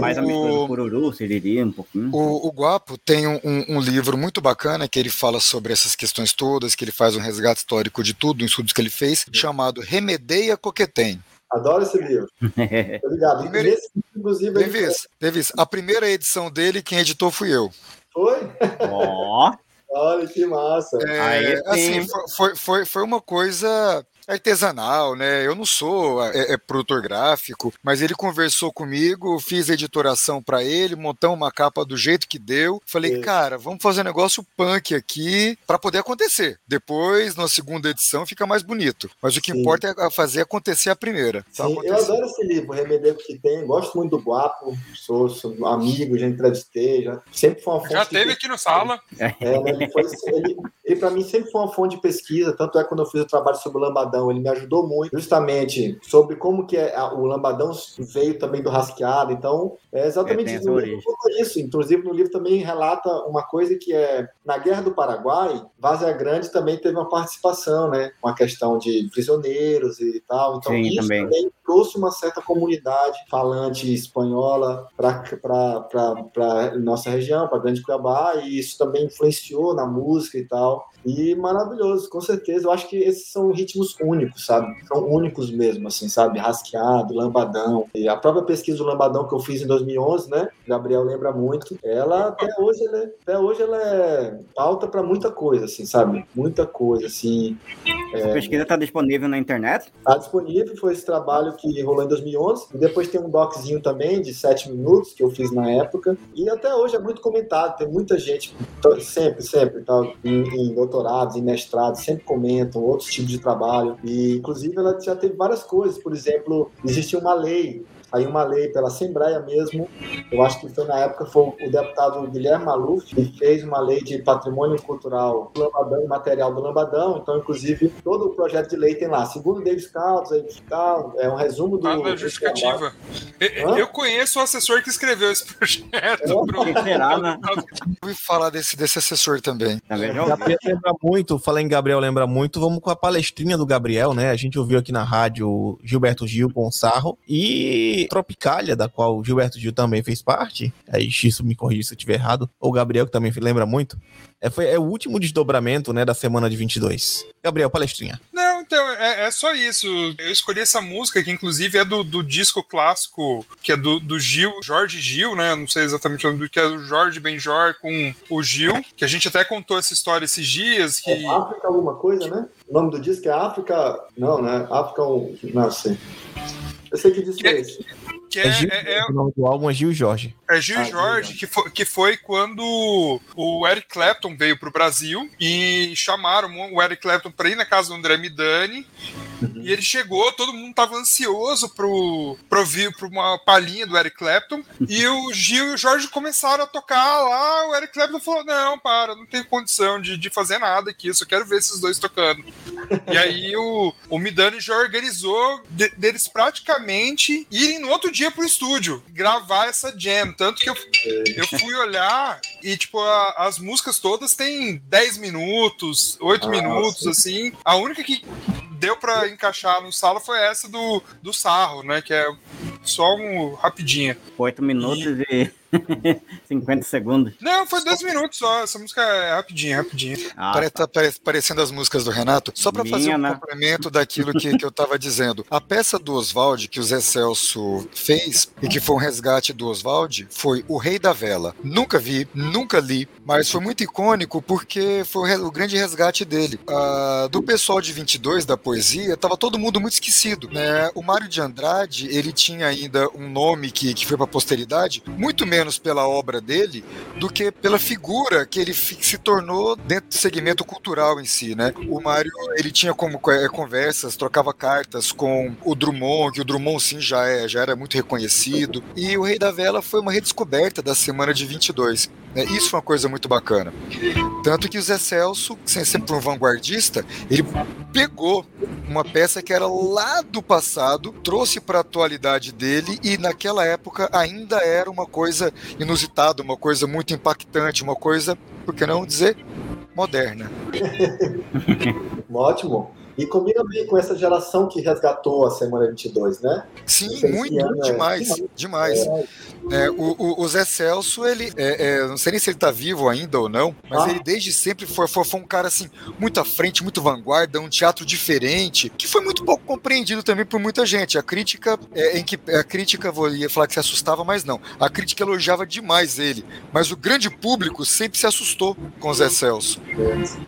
Mais a mistura do Pururu, Siriri, um pouquinho. O, o Guapo tem um, um, livro muito bacana que ele fala sobre essas questões todas, que ele faz um resgate histórico de tudo, estudos que ele fez, chamado Remedeia Coquetem. Adoro esse livro. Obrigado. Primeira... Esse, inclusive, Devis, Devis, a primeira edição dele, quem editou fui eu. Foi? Ó. Oh. Olha que massa. É, assim, foi, foi, foi uma coisa artesanal, né? Eu não sou é, é, produtor gráfico, mas ele conversou comigo, fiz a editoração para ele, montamos uma capa do jeito que deu. Falei, é. cara, vamos fazer um negócio punk aqui para poder acontecer. Depois, na segunda edição, fica mais bonito. Mas o que Sim. importa é fazer acontecer a primeira. Sim, eu adoro esse livro, Remedeio que tem. Gosto muito do Guapo, sou, sou amigo, já entrevistei, já sempre foi uma fonte. Já teve aqui no sala. É, né, ele, ele, ele para mim sempre foi uma fonte de pesquisa, tanto é quando eu fiz o trabalho sobre o Lambadão Lambadão, ele me ajudou muito, justamente sobre como que é, o Lambadão veio também do rasqueado. Então, é exatamente é, isso. Inclusive, no livro também relata uma coisa que é, na Guerra do Paraguai, Vazia Grande também teve uma participação, né? Uma questão de prisioneiros e tal. Então, Sim, isso também. também trouxe uma certa comunidade falante espanhola para nossa região, para Grande Cuiabá, e isso também influenciou na música e tal. E maravilhoso, com certeza. Eu acho que esses são ritmos únicos, sabe? São únicos mesmo, assim, sabe? Rasqueado, lambadão. E a própria pesquisa do lambadão que eu fiz em 2011, né? Gabriel lembra muito. Ela até hoje, ela é, até hoje ela é pauta para muita coisa, assim, sabe? Muita coisa, assim. Essa é... pesquisa está disponível na internet? Está disponível. Foi esse trabalho que rolou em 2011. E depois tem um doczinho também de sete minutos que eu fiz na época. E até hoje é muito comentado. Tem muita gente, sempre, sempre, tá? em, em doutorados, em mestrados, sempre comentam outros tipos de trabalho. E, inclusive, ela já teve várias coisas. Por exemplo, existia uma lei saiu uma lei pela Assembleia mesmo, eu acho que foi na época, foi o deputado Guilherme Maluf, que fez uma lei de patrimônio cultural do Lambadão e material do Lambadão, então, inclusive, todo o projeto de lei tem lá, segundo Davis Caldas, é um resumo do... Ah, justificativa. Eu, eu, conheço o assessor que escreveu esse projeto. É. Pro... Será, né? ouvi falar desse, desse assessor também. Gabriel lembra muito, falei em Gabriel lembra muito, vamos com a palestrinha do Gabriel, né? A gente ouviu aqui na rádio Gilberto Gil com o Sarro, e Tropicália, da qual o Gilberto Gil também fez parte, aí isso me corrija se eu estiver errado, ou o Gabriel, que também lembra muito, é, foi, é o último desdobramento né, da semana de 22. Gabriel, palestrinha. Não, então, é, é só isso. Eu escolhi essa música, que inclusive é do, do disco clássico, que é do, do Gil, Jorge Gil, né? Não sei exatamente o nome do que é o Jorge Benjor com o Gil, que a gente até contou essa história esses dias. Que... É África alguma coisa, né? O nome do disco é África. Não, né? África. Não sei. Eu sei que disco que, esse. Que é, é, Gil, é, é, o nome do álbum é Gil Jorge. É Gil ah, Jorge, que foi, que foi quando o Eric Clapton veio pro Brasil e chamaram o Eric Clapton para ir na casa do André Midani. Uhum. E ele chegou, todo mundo tava ansioso pro, pro ouvir pra uma palhinha do Eric Clapton. E o Gil e o Jorge começaram a tocar lá. O Eric Clapton falou: Não, para, não tenho condição de, de fazer nada aqui, eu só quero ver esses dois tocando. e aí o, o Midani já organizou de, deles praticamente irem no outro dia pro estúdio gravar essa jam. Tanto que eu, eu fui olhar e, tipo, a, as músicas todas têm 10 minutos, 8 ah, minutos, sim. assim. A única que deu para encaixar no sala foi essa do, do sarro, né? Que é só um rapidinha. Oito minutos e... 50 segundos. Não, foi dois minutos só. Essa música é rapidinha, rapidinha. Ah, Parece, tá. tá parecendo as músicas do Renato. Só para fazer um né? complemento daquilo que, que eu tava dizendo. A peça do Oswald que o Zé Celso fez e que foi um resgate do Oswald foi O Rei da Vela. Nunca vi, nunca li, mas foi muito icônico porque foi o, grande resgate dele. Ah, do pessoal de 22 da poesia, tava todo mundo muito esquecido. Né? O Mário de Andrade, ele tinha ainda um nome que, que foi para posteridade, muito menos menos pela obra dele do que pela figura que ele se tornou dentro do segmento cultural em si, né? O Mário, ele tinha como é, conversas, trocava cartas com o Drummond, que o Drummond sim já, é, já era muito reconhecido, e o Rei da Vela foi uma redescoberta da semana de 22. Né? Isso foi uma coisa muito bacana. Tanto que o Zé Celso, sempre um vanguardista, ele pegou uma peça que era lá do passado, trouxe para a atualidade dele e naquela época ainda era uma coisa inusitada, uma coisa muito impactante, uma coisa, por que não dizer, moderna. Ótimo. E combina bem com essa geração que resgatou a Semana 22, né? Sim, muito, é demais, é... demais. É... O, o, Zé Celso, ele, é, é, não sei nem se ele tá vivo ainda ou não, mas ah. ele desde sempre foi, foi, foi, um cara assim, muito à frente, muito vanguarda, um teatro diferente, que foi muito pouco compreendido também por muita gente. A crítica, é, em que a crítica, vou ia falar que se assustava, mas não. A crítica elogiava demais ele, mas o grande público sempre se assustou com o Zé Celso.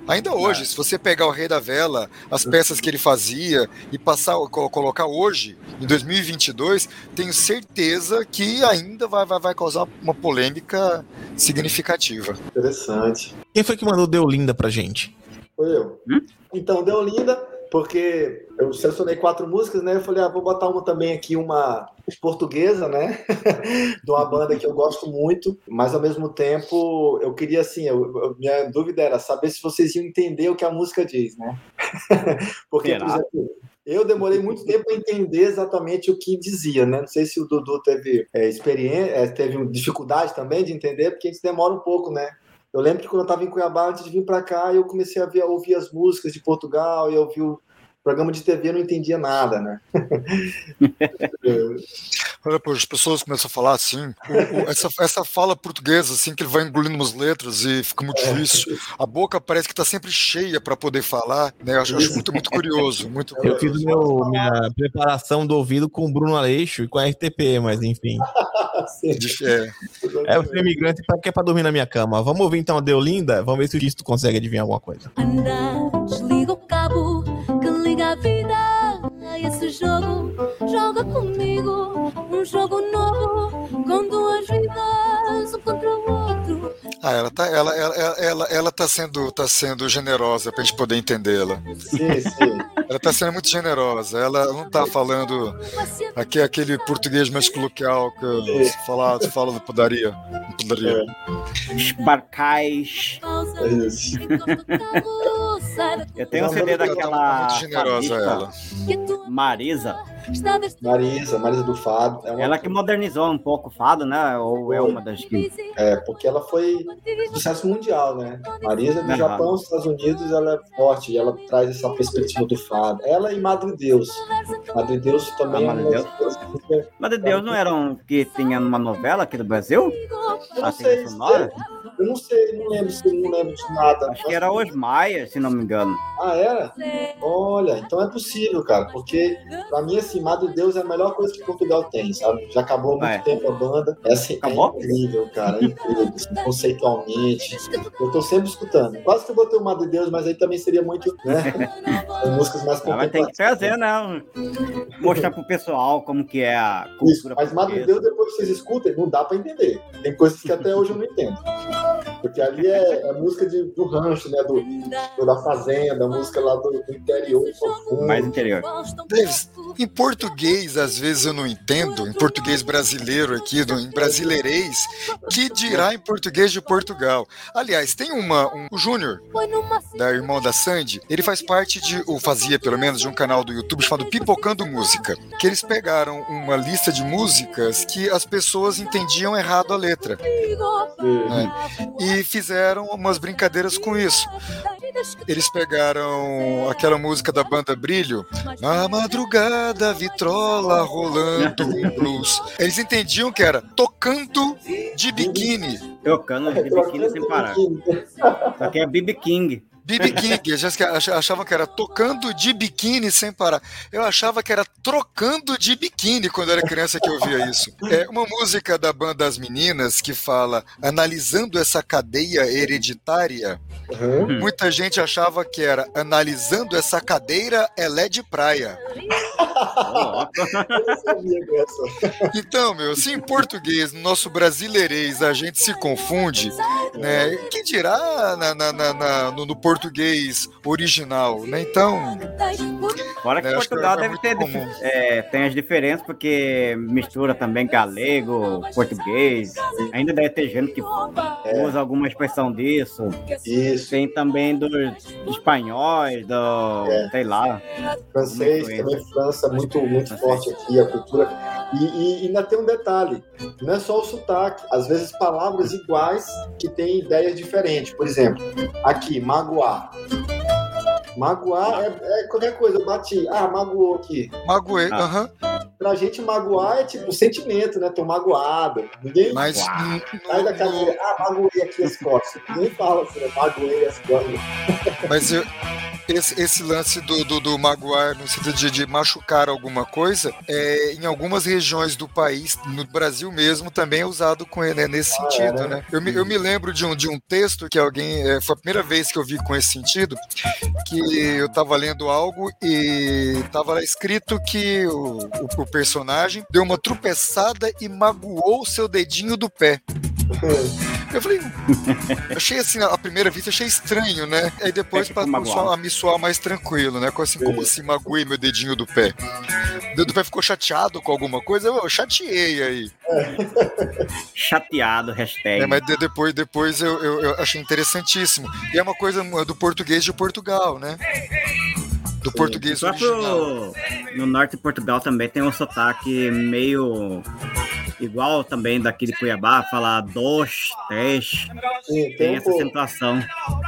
Ainda hoje, se você pegar o Rei da Vela, as peças que ele fazia e passar, colocar hoje, em 2022, tenho certeza que ainda vai, vai, vai causar uma polêmica significativa. Interessante. Quem foi que mandou Deolinda pra gente? Foi eu. Hum? Então, Deolinda, porque eu selecionei quatro músicas, né? Eu falei, ah, vou botar uma também aqui, uma portuguesa, né? de uma banda que eu gosto muito, mas ao mesmo tempo eu queria, assim, eu, minha dúvida era saber se vocês iam entender o que a música diz, né? porque, por exemplo, eu demorei muito tempo a entender exatamente o que dizia, né? Não sei se o Dudu teve é, experiência, é, teve dificuldade também de entender, porque a gente demora um pouco, né? Eu lembro que quando eu estava em Cuiabá, antes de vir para cá, eu comecei a, ver, a ouvir as músicas de Portugal e eu programa de TV, eu não entendia nada, né? Olha, pô, as pessoas começam a falar assim, o, o, essa, essa fala portuguesa, assim, que ele vai engolindo umas letras e fica muito é. difícil. A boca parece que está sempre cheia para poder falar, né? Eu acho, acho, muito, muito curioso. Muito eu fiz meu, minha preparação do ouvido com o Bruno Aleixo e com a RTP, mas enfim. é. é o imigrante que é para dormir na minha cama. Vamos ouvir então a Deolinda? Vamos ver se o Gisto consegue adivinhar alguma coisa. Anda, esse jogo. Joga comigo um jogo novo com duas vidas, um contra o outro. Ah, ela tá, ela, ela, ela, ela tá sendo, tá sendo generosa pra gente poder entendê-la. Sim, sim. Ela tá sendo muito generosa. Ela não tá falando aqui aquele português mais coloquial que se fala, se fala do podaria. podaria. É. Esbarcais. É isso. Eu tenho um CD daquela. Tá muito generosa ela. Marisa. Marisa, Marisa do Fado. É ela que modernizou um pouco o Fado, né? Ou é uma das que. É, porque ela foi sucesso mundial, né? Marisa do uhum. Japão, Estados Unidos, ela é forte e ela traz essa perspectiva do Fado. Ela e Madre Deus. Madre Deus também ah, Madre Deus. é Madre Deus não era um que tinha uma novela aqui do Brasil? Eu não sei. Sonora? Eu não sei, não lembro se não lembro de nada. Acho que era Os Maia, se não me engano. Ah, era? Olha, então é possível, cara, porque pra mim, assim, Madre Deus é a melhor coisa que Portugal tem, sabe? Já acabou há muito é. tempo a banda. É, assim, Acabou? é incrível, cara, é incrível, assim, conceitualmente. Eu tô sempre escutando. Quase que eu botei o Madre Deus, mas aí também seria muito, né? músicas mais complexas. Mas tem que trazer, né? Mostrar pro pessoal como que é a cultura Isso, mas Madre Deus, depois que vocês escutem, não dá pra entender. Tem coisas que até hoje eu não entendo. Porque ali é, é música de, do rancho, né? Do, do, da fazenda, música lá do, do interior. Profundo. Mais interior. Em português, às vezes eu não entendo, em português brasileiro aqui, do, em brasileirês, que dirá em português de Portugal. Aliás, tem uma, um, o Júnior, da irmão da Sandy, ele faz parte de, ou fazia pelo menos, de um canal do YouTube chamado Pipocando Música, que eles pegaram uma lista de músicas que as pessoas entendiam errado a letra. Né? E fizeram umas brincadeiras com isso. eles pegaram aquela música da banda Brilho, a madrugada vitrola rolando blues. Eles entendiam que era tocando de biquíni. Tocando de biquíni sem parar. Só que é BB King. King, eles achavam que era tocando de biquíni sem parar. Eu achava que era trocando de biquíni quando era criança que eu via isso. É uma música da banda Das Meninas que fala analisando essa cadeia hereditária. Uhum. Muita gente achava que era analisando essa cadeira, ela é de praia. então, meu, se em português, no nosso brasileirês, a gente se confunde, né? Que dirá na, na, na, no, no português original, né? Então. Fora que né, Portugal que é deve ter é, tem as diferenças, porque mistura também galego, português. Ainda deve ter gente que é. usa alguma expressão disso. Isso. Tem também dos espanhóis, do. É. sei lá. Francês, também França, muito, muito forte aqui, a cultura. E, e, e ainda tem um detalhe: não é só o sotaque, às vezes palavras iguais que têm ideias diferentes. Por exemplo, aqui, magoar. Magoar é, é, qualquer coisa, bati, ah, magoou aqui. Magoei, ah. aham. Uh -huh. Pra gente, magoar é tipo sentimento, né? Tô magoado. Ninguém. Mas. Sai da cadeira, ah, magoei aqui as costas. Ninguém fala assim, né? magoei as costas. Mas eu, esse, esse lance do, do, do Maguire, no sentido de, de, machucar alguma coisa, é, em algumas regiões do país, no Brasil mesmo, também é usado com ele, né, nesse ah, sentido, é, né? Eu me, eu me lembro de um, de um texto que alguém, é, foi a primeira vez que eu vi com esse sentido, que eu estava lendo algo e estava lá escrito que o, o, o personagem deu uma tropeçada e magoou o seu dedinho do pé. Eu falei, achei assim, a primeira vista, achei estranho, né? Aí depois é, passou a me soar mais tranquilo, né? Assim, como assim, magoei meu dedinho do pé? O dedo do pé ficou chateado com alguma coisa? Eu, eu chateei aí. Chateado, hashtag. É, mas depois, depois eu, eu, eu achei interessantíssimo. E é uma coisa do português de Portugal, né? Do português original. No norte de Portugal também tem um sotaque meio igual também daqui de Cuiabá, falar dos, tes. Sim, tem, tem essa acentuação.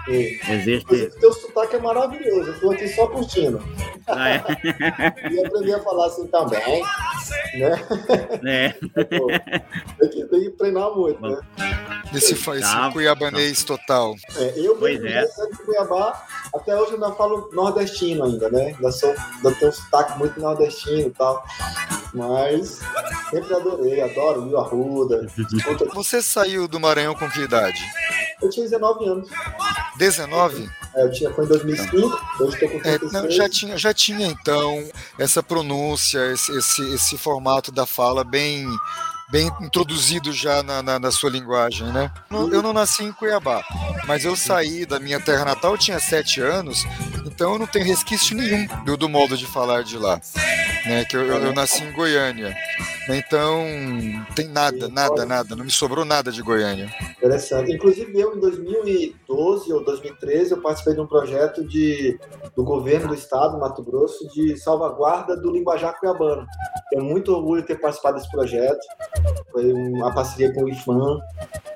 Existe. O teu sotaque é maravilhoso, eu tô aqui só curtindo. Ah, é? e aprendi a falar assim também. Né? É. tem que treinar muito, né? Esse, esse tá, cuiabanês tá. total. É, eu mesmo é. de Cuiabá, até hoje eu ainda falo nordestino ainda, né? Ainda, sou, ainda tenho um sotaque muito nordestino e tal. Mas sempre adorei, adoro Rio Arruda. Você saiu do Maranhão com que idade? Eu tinha 19 anos. 19? É, eu tinha, foi em 2005, hoje estou com 36. É, não, já, tinha, já tinha, então, essa pronúncia, esse, esse, esse formato da fala bem bem introduzido já na, na, na, sua linguagem, né? Eu não nasci em Cuiabá, mas eu saí da minha terra natal, tinha sete anos, então eu não tenho resquício nenhum do, do modo de falar de lá, né? Que eu, eu, eu nasci em Goiânia. Então, tem nada, nada, nada. Não me sobrou nada de Goiânia. Interessante. Inclusive, eu, em 2012 ou 2013, eu participei de um projeto de, do governo do estado, Mato Grosso, de salvaguarda do linguajar cuiabano. Tenho muito orgulho de ter participado desse projeto. Foi uma parceria com o IFAM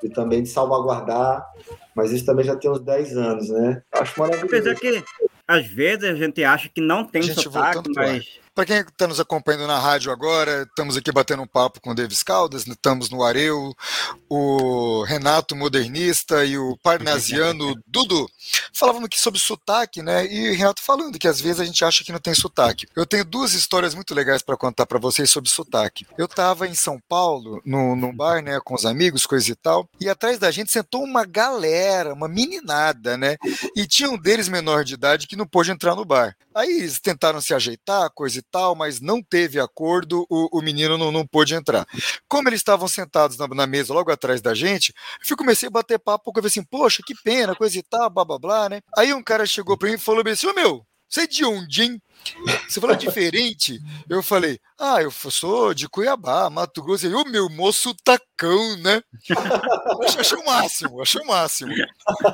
e também de salvaguardar. Mas isso também já tem uns 10 anos, né? Acho maravilhoso. Apesar que, às vezes, a gente acha que não tem sotaque, mas... Para quem está nos acompanhando na rádio agora, estamos aqui batendo um papo com o Davis Caldas, né? estamos no Areu, o Renato Modernista e o Parnasiano Dudu. Falávamos aqui sobre sotaque, né? E o Renato falando que às vezes a gente acha que não tem sotaque. Eu tenho duas histórias muito legais para contar para vocês sobre sotaque. Eu estava em São Paulo, no, num bar, né, com os amigos, coisa e tal, e atrás da gente sentou uma galera, uma meninada, né? E tinha um deles menor de idade que não pôde entrar no bar. Aí eles tentaram se ajeitar, coisa e tal, mas não teve acordo, o, o menino não, não pôde entrar. Como eles estavam sentados na, na, mesa logo atrás da gente, eu comecei a bater papo, eu falei assim, poxa, que pena, coisa e tal, blá blá blá, né? Aí um cara chegou para mim e falou assim, ô meu, você é de onde, hein? Você falou diferente? Eu falei, ah, eu sou de Cuiabá, Mato Grosso. E o meu moço tacão, né? achei o máximo, achei o máximo.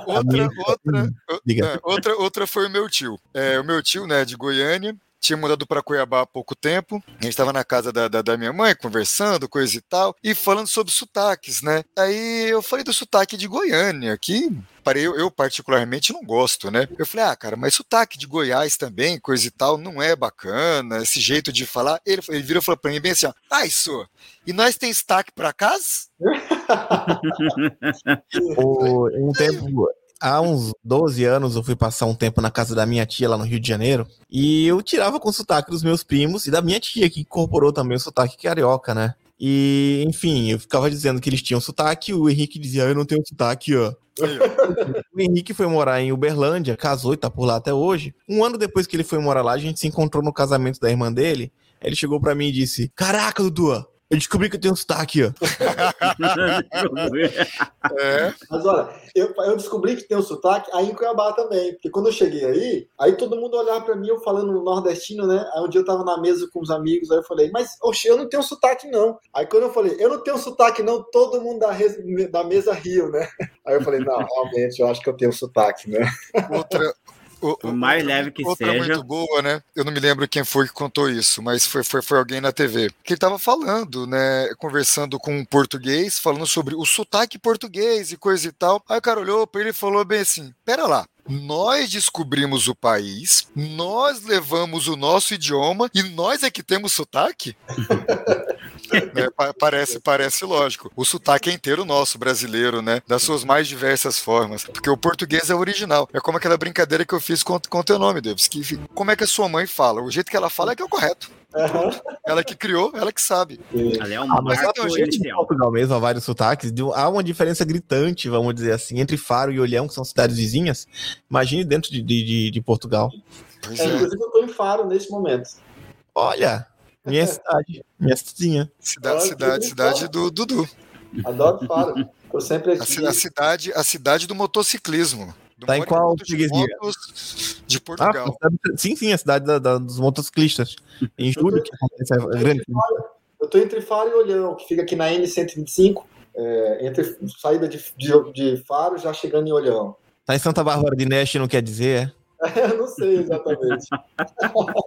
Outra, outra, é, outra, outra foi o meu tio. É, o meu tio, né, de Goiânia, tinha mudado para Cuiabá há pouco tempo. A gente estava na casa da, da, da, minha mãe, conversando, coisa e tal, e falando sobre sotaques, né? Aí eu falei do sotaque de Goiânia, que eu, eu, particularmente não gosto, né? Eu falei, ah, cara, mas sotaque de Goiás também, coisa e tal, não é bacana, esse jeito de falar. Ele, ele virou e falou pra mim bem assim, ó, ah, isso, e nós tem sotaque pra casa? o, um tempo, há uns 12 anos eu fui passar um tempo na casa da minha tia lá no Rio de Janeiro e eu tirava com o sotaque dos meus primos e da minha tia, que incorporou também o sotaque carioca, né? E, enfim, eu ficava dizendo que eles tinham sotaque, o Henrique dizia, ah, eu não tenho sotaque, ó. o Henrique foi morar em Uberlândia, casou e tá por lá até hoje. Um ano depois que ele foi morar lá, a gente se encontrou no casamento da irmã dele. Ele chegou para mim e disse: Caraca, Dudu, eu descobri que eu tenho um sotaque, ó. é. Mas olha, eu, eu descobri que tem um sotaque aí em Cuiabá também. Porque quando eu cheguei aí, aí todo mundo olhava pra mim, eu falando nordestino, né? Aí um dia eu tava na mesa com os amigos, aí eu falei, mas, oxe, eu não tenho sotaque, não. Aí quando eu falei, eu não tenho sotaque, não, todo mundo da, da mesa riu, né? Aí eu falei, não, realmente, eu acho que eu tenho sotaque, né? Outra, o, Por mais leve que outra seja. muito boa, né? Eu não me lembro quem foi que contou isso, mas foi, foi, foi alguém na TV. Que ele tava falando, né? Conversando com um português, falando sobre o sotaque português e coisa e tal. Aí o cara olhou para ele e falou bem assim: pera lá, nós descobrimos o país, nós levamos o nosso idioma e nós é que temos sotaque? né? Parece, parece lógico. O sotaque é inteiro nosso, brasileiro, né? Das suas mais diversas formas. Porque o português é original. É como aquela brincadeira que eu fiz com o teu nome, Davis. Que, como é que a sua mãe fala? O jeito que ela fala é que é o correto. Uhum. Ela que criou, ela que sabe. é uma ah, mas então, gente, em Portugal mesmo há vários sotaques. Há uma diferença gritante, vamos dizer assim, entre Faro e Olhão, que são cidades vizinhas. Imagine dentro de, de, de Portugal. É, é. Inclusive, eu estou em Faro nesse momento. Olha, minha cidade, minha cidadezinha. Cidade, cidade, cidade do Dudu. Adoro Faro. Eu sempre aqui. A, cidade, a cidade do motociclismo. Do tá em qual freguesia? De Portugal. Ah, sim, sim, a cidade da, da, dos motociclistas. Em julho, que acontece a grande. Eu tô entre Faro e Olhão, que fica aqui na N125, é, entre saída de, de, de Faro já chegando em Olhão. Tá em Santa Bárbara de Neste, não quer dizer, é? Eu não sei exatamente.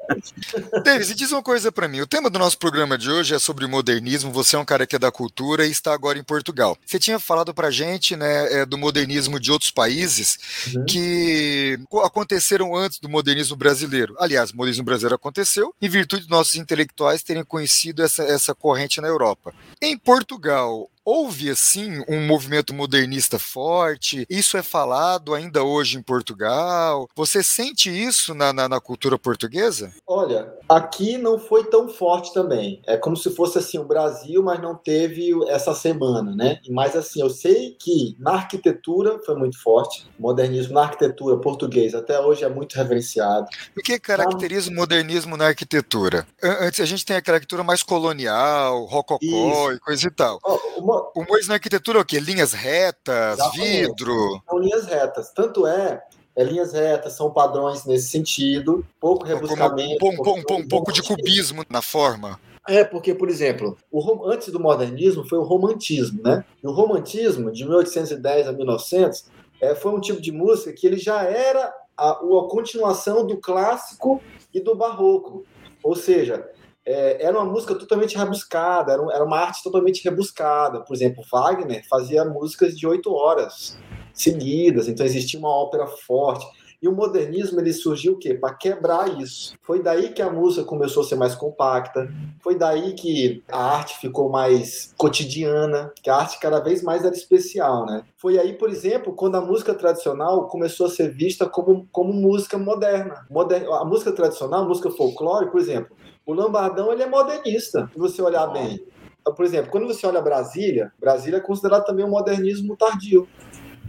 Davis, diz uma coisa para mim. O tema do nosso programa de hoje é sobre modernismo. Você é um cara que é da cultura e está agora em Portugal. Você tinha falado pra gente, né, é, do modernismo de outros países uhum. que aconteceram antes do modernismo brasileiro. Aliás, o modernismo brasileiro aconteceu em virtude de nossos intelectuais terem conhecido essa, essa corrente na Europa. Em Portugal, houve assim um movimento modernista forte? Isso é falado ainda hoje em Portugal? Você sente isso na, na, na, cultura portuguesa? Olha, aqui não foi tão forte também. É como se fosse assim o Brasil, mas não teve essa semana, né? Mas assim, eu sei que na arquitetura foi muito forte. O modernismo na arquitetura portuguesa até hoje é muito reverenciado. O que caracteriza o modernismo na arquitetura? Antes a gente tem aquela arquitetura mais colonial, rococó Isso. e coisa e tal. Uma, o Mois na arquitetura é o quê? Linhas retas, Exatamente. vidro? São linhas retas. Tanto é, é linhas retas, são padrões nesse sentido, pouco rebuscamento. Um, um, um, um pouco de cubismo na forma. É, porque, por exemplo, o, antes do modernismo foi o romantismo, né? E o romantismo, de 1810 a 1900, é, foi um tipo de música que ele já era a, a continuação do clássico e do barroco. Ou seja, é, era uma música totalmente rebuscada, era, era, uma arte totalmente rebuscada. Por exemplo, Wagner fazia músicas de oito horas seguidas, então existia uma ópera forte. E o modernismo ele surgiu o quê? Para quebrar isso. Foi daí que a música começou a ser mais compacta, foi daí que a arte ficou mais cotidiana, que a arte cada vez mais era especial, né? Foi aí, por exemplo, quando a música tradicional começou a ser vista como, como música moderna. Moder... A música tradicional, a música folclore, por exemplo, o Lambardão ele é modernista, se você olhar bem. Por exemplo, quando você olha Brasília, Brasília é considerado também um modernismo tardio.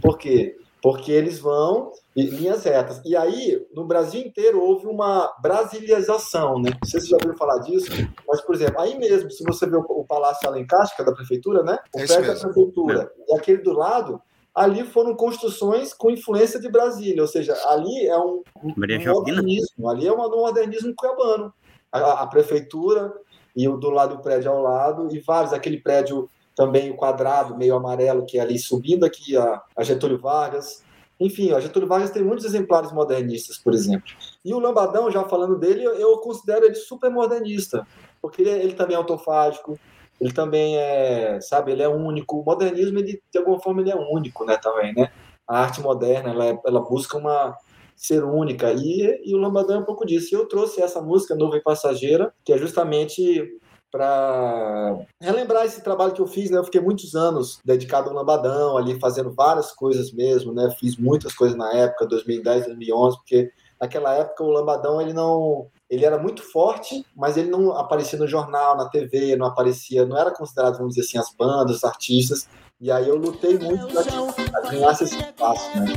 Por quê? Porque eles vão em linhas retas. E aí, no Brasil inteiro, houve uma brasilização, né? Não sei se você já ouviu falar disso, mas, por exemplo, aí mesmo, se você vê o Palácio Alencastre, que é da prefeitura, né? O é prédio da prefeitura, é. e aquele do lado, ali foram construções com influência de Brasília, ou seja, ali é um, um modernismo, ali é um modernismo cuiabano a, a, prefeitura e o do lado do prédio ao lado, e vários, aquele prédio também o quadrado, meio amarelo, que é ali subindo aqui a, a Getúlio Vargas. Enfim, o Getúlio Vargas tem muitos exemplares modernistas, por exemplo. E o Lambadão, já falando dele, eu considero ele super modernista, porque ele, ele também é autofágico, ele também é, sabe, ele é único. O modernismo, ele, de alguma forma, ele é único, né, também, né? A arte moderna, ela, é, ela busca uma ser única, e, e o Lambadão é um pouco disso. E eu trouxe essa música, Nuvem Passageira, que é justamente para relembrar esse trabalho que eu fiz, né? Eu fiquei muitos anos dedicado ao lambadão, ali fazendo várias coisas mesmo, né? Fiz muitas coisas na época, 2010, 2011, porque naquela época o lambadão ele não ele era muito forte, mas ele não aparecia no jornal, na TV, não aparecia, não era considerado, vamos dizer assim, as bandas, os artistas. E aí eu lutei muito para ganhar esse espaço, né?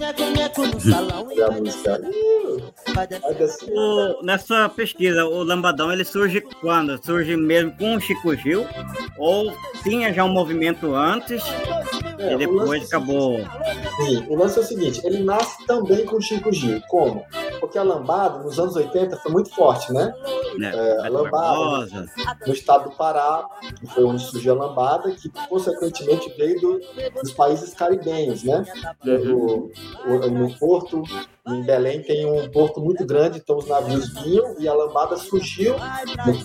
o, nessa pesquisa, o Lambadão ele surge quando? Surge mesmo com o Chico Gil? Ou tinha já um movimento antes é, e depois acabou? Sim, o lance é o seguinte, ele nasce também com o Chico Gil. Como? Porque a lambada, nos anos 80, foi muito forte, né? É, é, a lambada, no estado do Pará, que foi onde surgiu a lambada, que consequentemente veio do dos países caribenhos, né? Uhum. O, o, no Porto, em Belém tem um porto muito grande, então os navios vinham e a lambada surgiu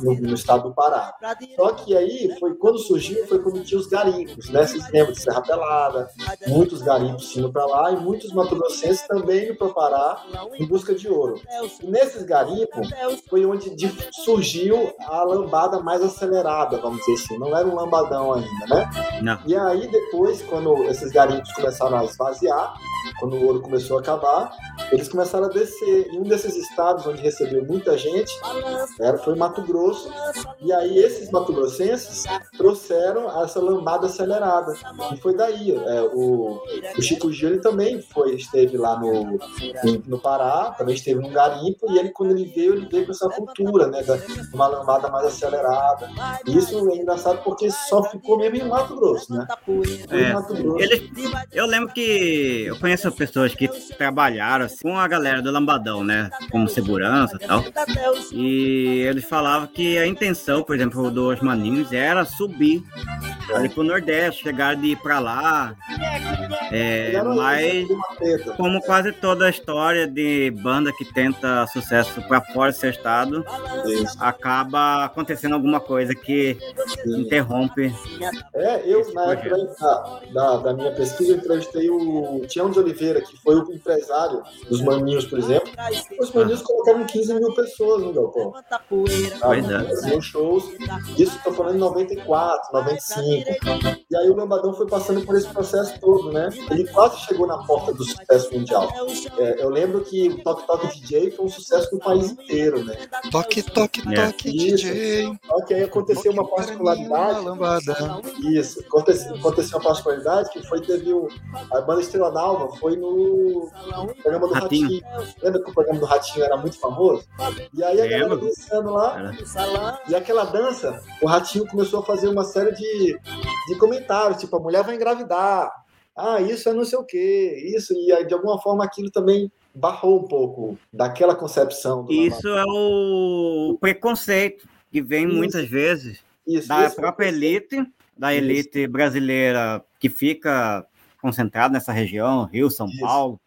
no, no, estado do Pará. Só que aí, foi quando surgiu, foi quando tinha os garimpos, né? Vocês lembram de Serra Pelada, muitos garimpos indo para lá e muitos matogrossenses também indo para o Pará em busca de ouro. E nesses garimpos foi onde surgiu a lambada mais acelerada, vamos dizer assim. Não era um lambadão ainda, né? Não. E aí depois, quando esses garimpos começaram a esvaziar, quando o ouro começou a acabar, eles começaram a descer. E um desses estados onde recebeu muita gente era, foi Mato Grosso. E aí esses mato-grossenses trouxeram essa lambada acelerada. E foi daí. É, o, o Chico Gil ele também foi, esteve lá no, no Pará, também esteve num garimpo, e ele, quando ele veio, ele veio com essa cultura, né? Da, uma lambada mais acelerada. E isso é engraçado porque só ficou mesmo em Mato Grosso, né? É, Mato Grosso. Ele, eu lembro que eu conheço pessoas que trabalharam com a galera do Lambadão, né? Como segurança e tal. E eles falavam que a intenção, por exemplo, dos maninhos era subir ali pro Nordeste, chegar de ir pra lá. É, mas, como quase toda a história de banda que tenta sucesso para fora do seu estado, acaba acontecendo alguma coisa que interrompe. É, eu, na época da, da, minha pesquisa, entrevistei o Tião de Oliveira, que foi o empresário dos Maninhos, por exemplo. Os Maninhos colocaram 15 mil pessoas no galpão. Pois é. shows. Isso estou falando em 94, 95. E aí o Lambadão foi passando por esse processo todo, né? Ele quase chegou na porta do sucesso mundial. É, eu lembro que o Toque Toque DJ foi um sucesso no país inteiro, né? Toque Toque é. Toque DJ. Só que aí aconteceu uma particularidade. Isso, aconteceu, aconteceu uma particularidade que foi teve o, a banda Estrela Dalva foi no programa do Ratinho. Ratinho. Lembra que o programa do Ratinho era muito famoso? E aí a galera dançando lá, e aquela dança, o Ratinho começou a fazer uma série de, de comentários, tipo, a mulher vai engravidar, ah, isso é não sei o quê, isso, e aí, de alguma forma aquilo também barrou um pouco daquela concepção. isso é o preconceito que vem isso. muitas vezes isso, da isso, própria elite, da elite brasileira que fica concentrada nessa região, Rio, São Paulo,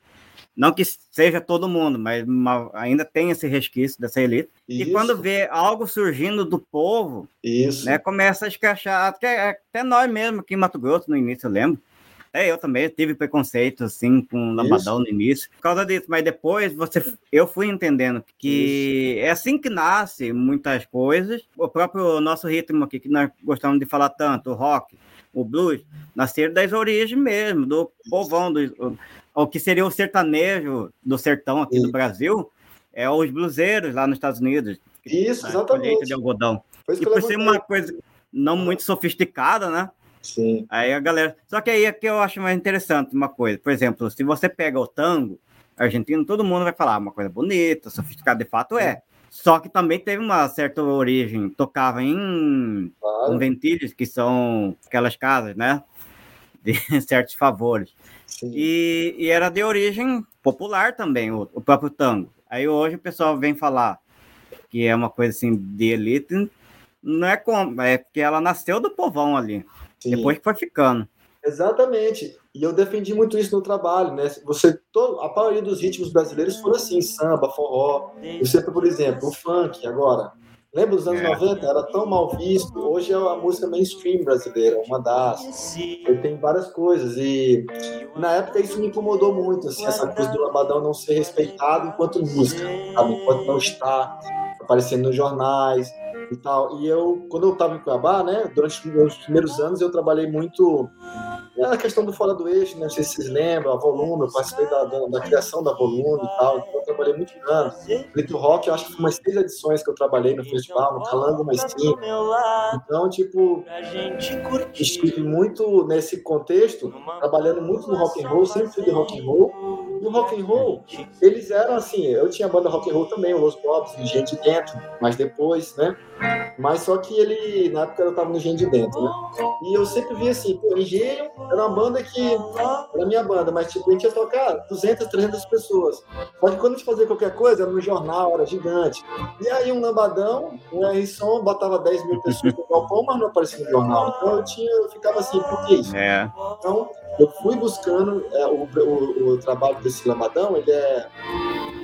não que seja todo mundo, mas ainda tem esse resquício dessa elite. Isso. E quando vê algo surgindo do povo, Isso. Né, começa a escrachar. Até, até nós mesmo aqui em Mato Grosso, no início, eu lembro. Até eu também tive preconceito, assim, com lambadão no início, por causa disso. Mas depois você, eu fui entendendo que Isso. é assim que nasce muitas coisas. O próprio nosso ritmo aqui, que nós gostamos de falar tanto, o rock, o blues, nasceram das origens mesmo, do povão, do, o que seria o sertanejo do sertão aqui do Brasil, é os bluseiros lá nos Estados Unidos. Isso, exatamente. de algodão. E por ser uma coisa não muito sofisticada, né? Sim. Aí a galera. Só que aí é que eu acho mais interessante uma coisa. Por exemplo, se você pega o tango argentino, todo mundo vai falar uma coisa bonita, sofisticada, de fato é. Só que também teve uma certa origem. Tocava em, claro. em ventilhos, que são aquelas casas, né? De certos favores. E, e, era de origem popular também, o, o, próprio tango. Aí hoje o pessoal vem falar que é uma coisa assim de elite, não é como, é porque ela nasceu do povão ali, Sim. depois que foi ficando. Exatamente. E eu defendi muito isso no trabalho, né? Você, todo, a maioria dos ritmos brasileiros foram assim, samba, forró. Você, por exemplo, o funk agora. Lembra dos anos é. 90? Era tão mal visto. Hoje é a música mainstream brasileira, uma das. Ele tem várias coisas. E na época isso me incomodou muito, assim, essa coisa do lambadão não ser respeitado enquanto música, sabe? Enquanto não está aparecendo nos jornais e tal. E eu, quando eu estava em Cuiabá, né, durante os meus primeiros anos, eu trabalhei muito na questão do fora do eixo, né, não sei se vocês lembram, a Volume, eu participei da, da, da criação da Volume e tal, então eu trabalhei muito anos. Little Rock, eu acho que foi umas seis edições que eu trabalhei no festival, no Calango, mais cinco. Então, tipo, estive muito nesse contexto, trabalhando muito no rock and roll, sempre fui de rock and roll, no rock and roll, eles eram assim, eu tinha banda rock and roll também, o Los Bobs, Gente Dentro, mas depois, né? Mas só que ele, na época eu tava no Engenho de Dentro, né? E eu sempre via assim, pô, Engenho era uma banda que, era minha banda, mas tipo, a gente ia tocar 200, 300 pessoas. Só que quando a gente fazia qualquer coisa, era no jornal, era gigante. E aí um lambadão, um R-Som, botava 10 mil pessoas no galpão, mas não aparecia no jornal. Então eu, tinha, eu ficava assim, por que isso? É. Então, eu fui buscando é, o, o, o, trabalho desse Lambadão, ele é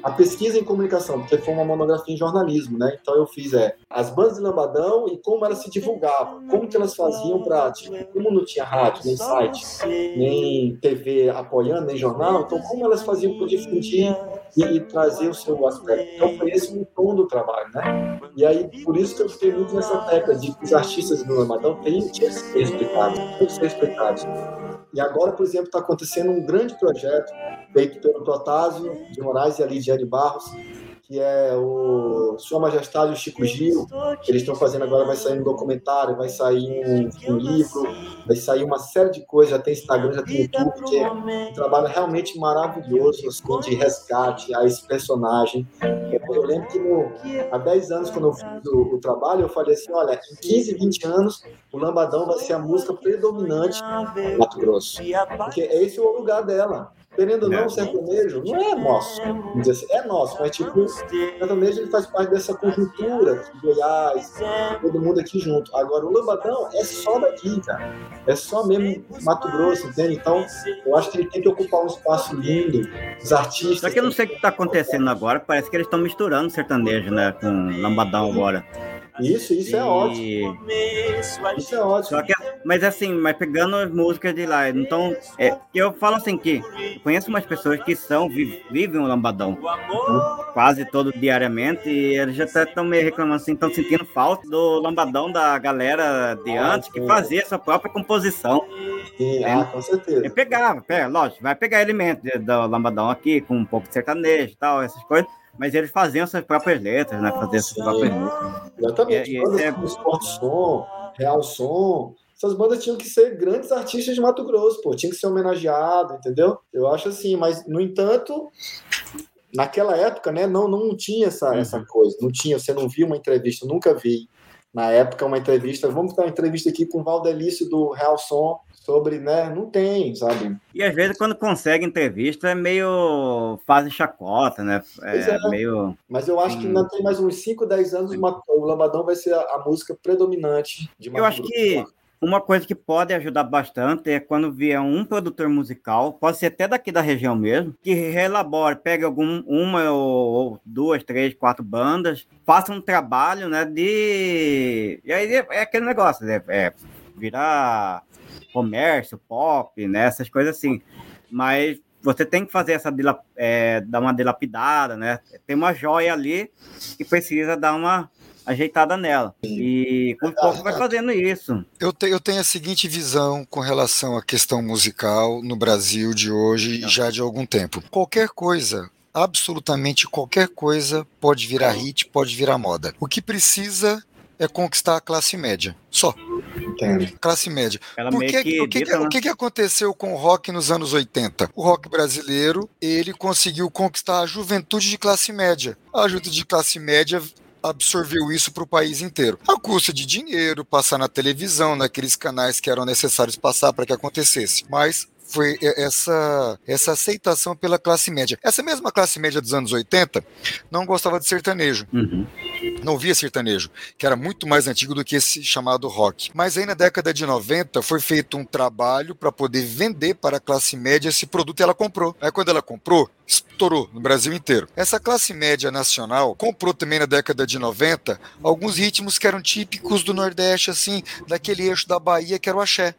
a pesquisa em comunicação, porque foi uma monografia em jornalismo, né? Então eu fiz é, as bandas de Lambadão e como elas se divulgavam, como que elas faziam para, tipo, como não tinha rádio, nem site, nem TV apoiando, nem jornal, então como elas faziam para difundir e, e, trazer o seu aspecto. Então foi esse o tom do trabalho, né? E aí, por isso que eu fiquei muito nessa tecla de que os artistas do Lambadão têm que ser explicados, têm que ser explicados. E agora, por exemplo, está acontecendo um grande projeto feito pelo Protásio de Moraes e a Lidiane Barros, que é o Sua Majestade o Chico Gil. Eles estão fazendo agora, vai sair um documentário, vai sair um, um, livro, vai sair uma série de coisas, já tem Instagram, já tem YouTube, que é um trabalho realmente maravilhoso, assim, de resgate a esse personagem. Eu lembro que no, há 10 anos, quando eu fiz o, o trabalho, eu falei assim, olha, em 15, 20 anos, o Lambadão vai ser a música predominante do Mato Grosso. Porque esse é o lugar dela. Querendo ou não, o sertanejo não é nosso. Dizer assim, é nosso, mas tipo, o sertanejo ele faz parte dessa conjuntura de Goiás, todo mundo aqui junto. Agora, o Lambadão é só daqui, cara. É só mesmo Mato Grosso, entende? Então, eu acho que ele tem que ocupar um espaço lindo. Os artistas. Só que eu não sei o que está acontecendo agora, parece que eles estão misturando sertanejo, né, com Lambadão agora. Isso, isso é ótimo. Isso é ótimo. Que, mas assim, mas pegando as músicas de lá, então, é, eu falo assim que conheço umas pessoas que são, vivem o lambadão quase todo diariamente e eles já estão meio reclamando assim, estão sentindo falta do lambadão da galera de antes que fazia sua própria composição. Sim, é, ah, com certeza. Pegar, pega, lógico, vai pegar elementos do lambadão aqui, com um pouco de sertanejo e tal, essas coisas mas eles faziam suas próprias letras, né? Faziam suas próprias letras. Exatamente. E, bandas é... como Sport Som, Real Som, essas bandas tinham que ser grandes artistas de Mato Grosso, pô, tinha que ser homenageado, entendeu? Eu acho assim, mas no entanto, naquela época, né, não, não tinha essa, uhum. essa coisa, não tinha, você não via uma entrevista, nunca vi. Na época, uma entrevista, vamos dar uma entrevista aqui com o Valdelício do Real Som, sobre, né? Não tem, sabe? E às vezes quando consegue entrevista é meio fase chacota, né? É, é. meio. Mas eu acho hum. que ainda tem mais uns 5, 10 anos uma, o Lambadão vai ser a, a música predominante de Eu acho que uma coisa que pode ajudar bastante é quando vier um produtor musical, pode ser até daqui da região mesmo, que relabore, pegue algum, uma ou, ou duas, três, quatro bandas, faça um trabalho, né, de... E aí é, é aquele negócio, né, é virar comércio, pop, né? Essas coisas assim. Mas você tem que fazer essa é, dar uma dilapidada, né? Tem uma joia ali que precisa dar uma ajeitada nela. E com pouco vai fazendo isso. Eu, te, eu tenho a seguinte visão com relação à questão musical no Brasil de hoje e já de algum tempo. Qualquer coisa absolutamente qualquer coisa pode virar hit, pode virar moda. O que precisa é conquistar a classe média. Só. Entendo. Classe média. Por que, que, o, que, que, o que aconteceu com o rock nos anos 80? O rock brasileiro, ele conseguiu conquistar a juventude de classe média. A juventude de classe média absorveu isso para o país inteiro. A custa de dinheiro, passar na televisão, naqueles canais que eram necessários passar para que acontecesse. Mas foi essa, essa aceitação pela classe média. Essa mesma classe média dos anos 80 não gostava de sertanejo. Uhum. Não via sertanejo, que era muito mais antigo do que esse chamado rock. Mas aí na década de 90 foi feito um trabalho para poder vender para a classe média esse produto e ela comprou. Aí quando ela comprou, estourou no Brasil inteiro. Essa classe média nacional comprou também na década de 90 alguns ritmos que eram típicos do Nordeste, assim, daquele eixo da Bahia que era o axé.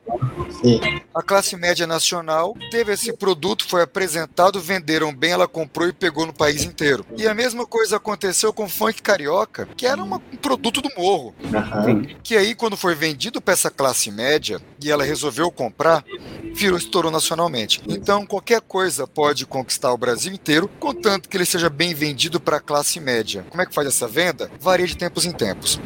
Sim. A classe média nacional teve esse produto, foi apresentado, venderam bem, ela comprou e pegou no país inteiro. E a mesma coisa aconteceu com o funk carioca, que era uma, um produto do morro. Uhum. Que aí, quando foi vendido para essa classe média e ela resolveu comprar, virou, estourou nacionalmente. Então, qualquer coisa pode conquistar o Brasil inteiro, contanto que ele seja bem vendido para a classe média. Como é que faz essa venda? Varia de tempos em tempos.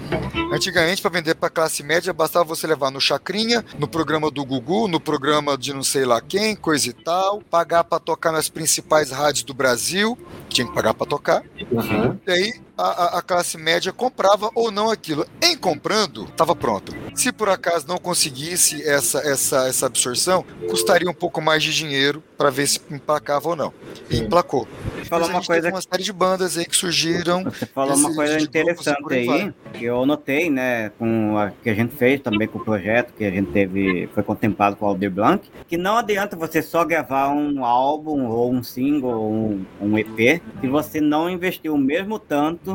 Antigamente, para vender para a classe média, bastava você levar no Chacrinha, no programa do Gugu, no programa de não sei lá quem, coisa e tal, pagar para tocar nas principais rádios do Brasil, tinha que pagar para tocar. Uhum. E aí a, a, classe média comprava ou não aquilo. Em comprando, estava pronto. Se por acaso não conseguisse essa, essa, essa absorção, custaria um pouco mais de dinheiro para ver se emplacava ou não. E emplacou. Falou uma coisa uma série de bandas aí que surgiram. Você falou uma coisa interessante aí, que eu notei, né, com a que a gente fez também com o projeto que a gente teve, foi contemplado com o Alder Blanc, que não adianta você só gravar um álbum ou um single ou um, um EP se você não investir o mesmo tanto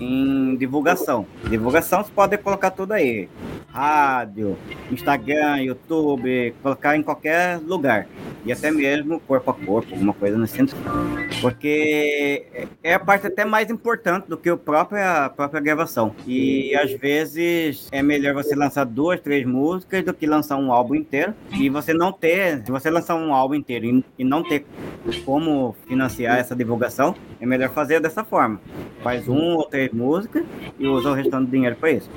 em divulgação. Divulgação você pode colocar tudo aí. Rádio, Instagram, YouTube, colocar em qualquer lugar. E até mesmo corpo a corpo, alguma coisa nesse sentido. Porque é a parte até mais importante do que a própria, a própria gravação. E às vezes é melhor você lançar duas, três músicas do que lançar um álbum inteiro. E você não ter, se você lançar um álbum inteiro e, e não ter como financiar essa divulgação, é melhor fazer dessa forma. Faz um ou três músicas e usa o restante do dinheiro para isso.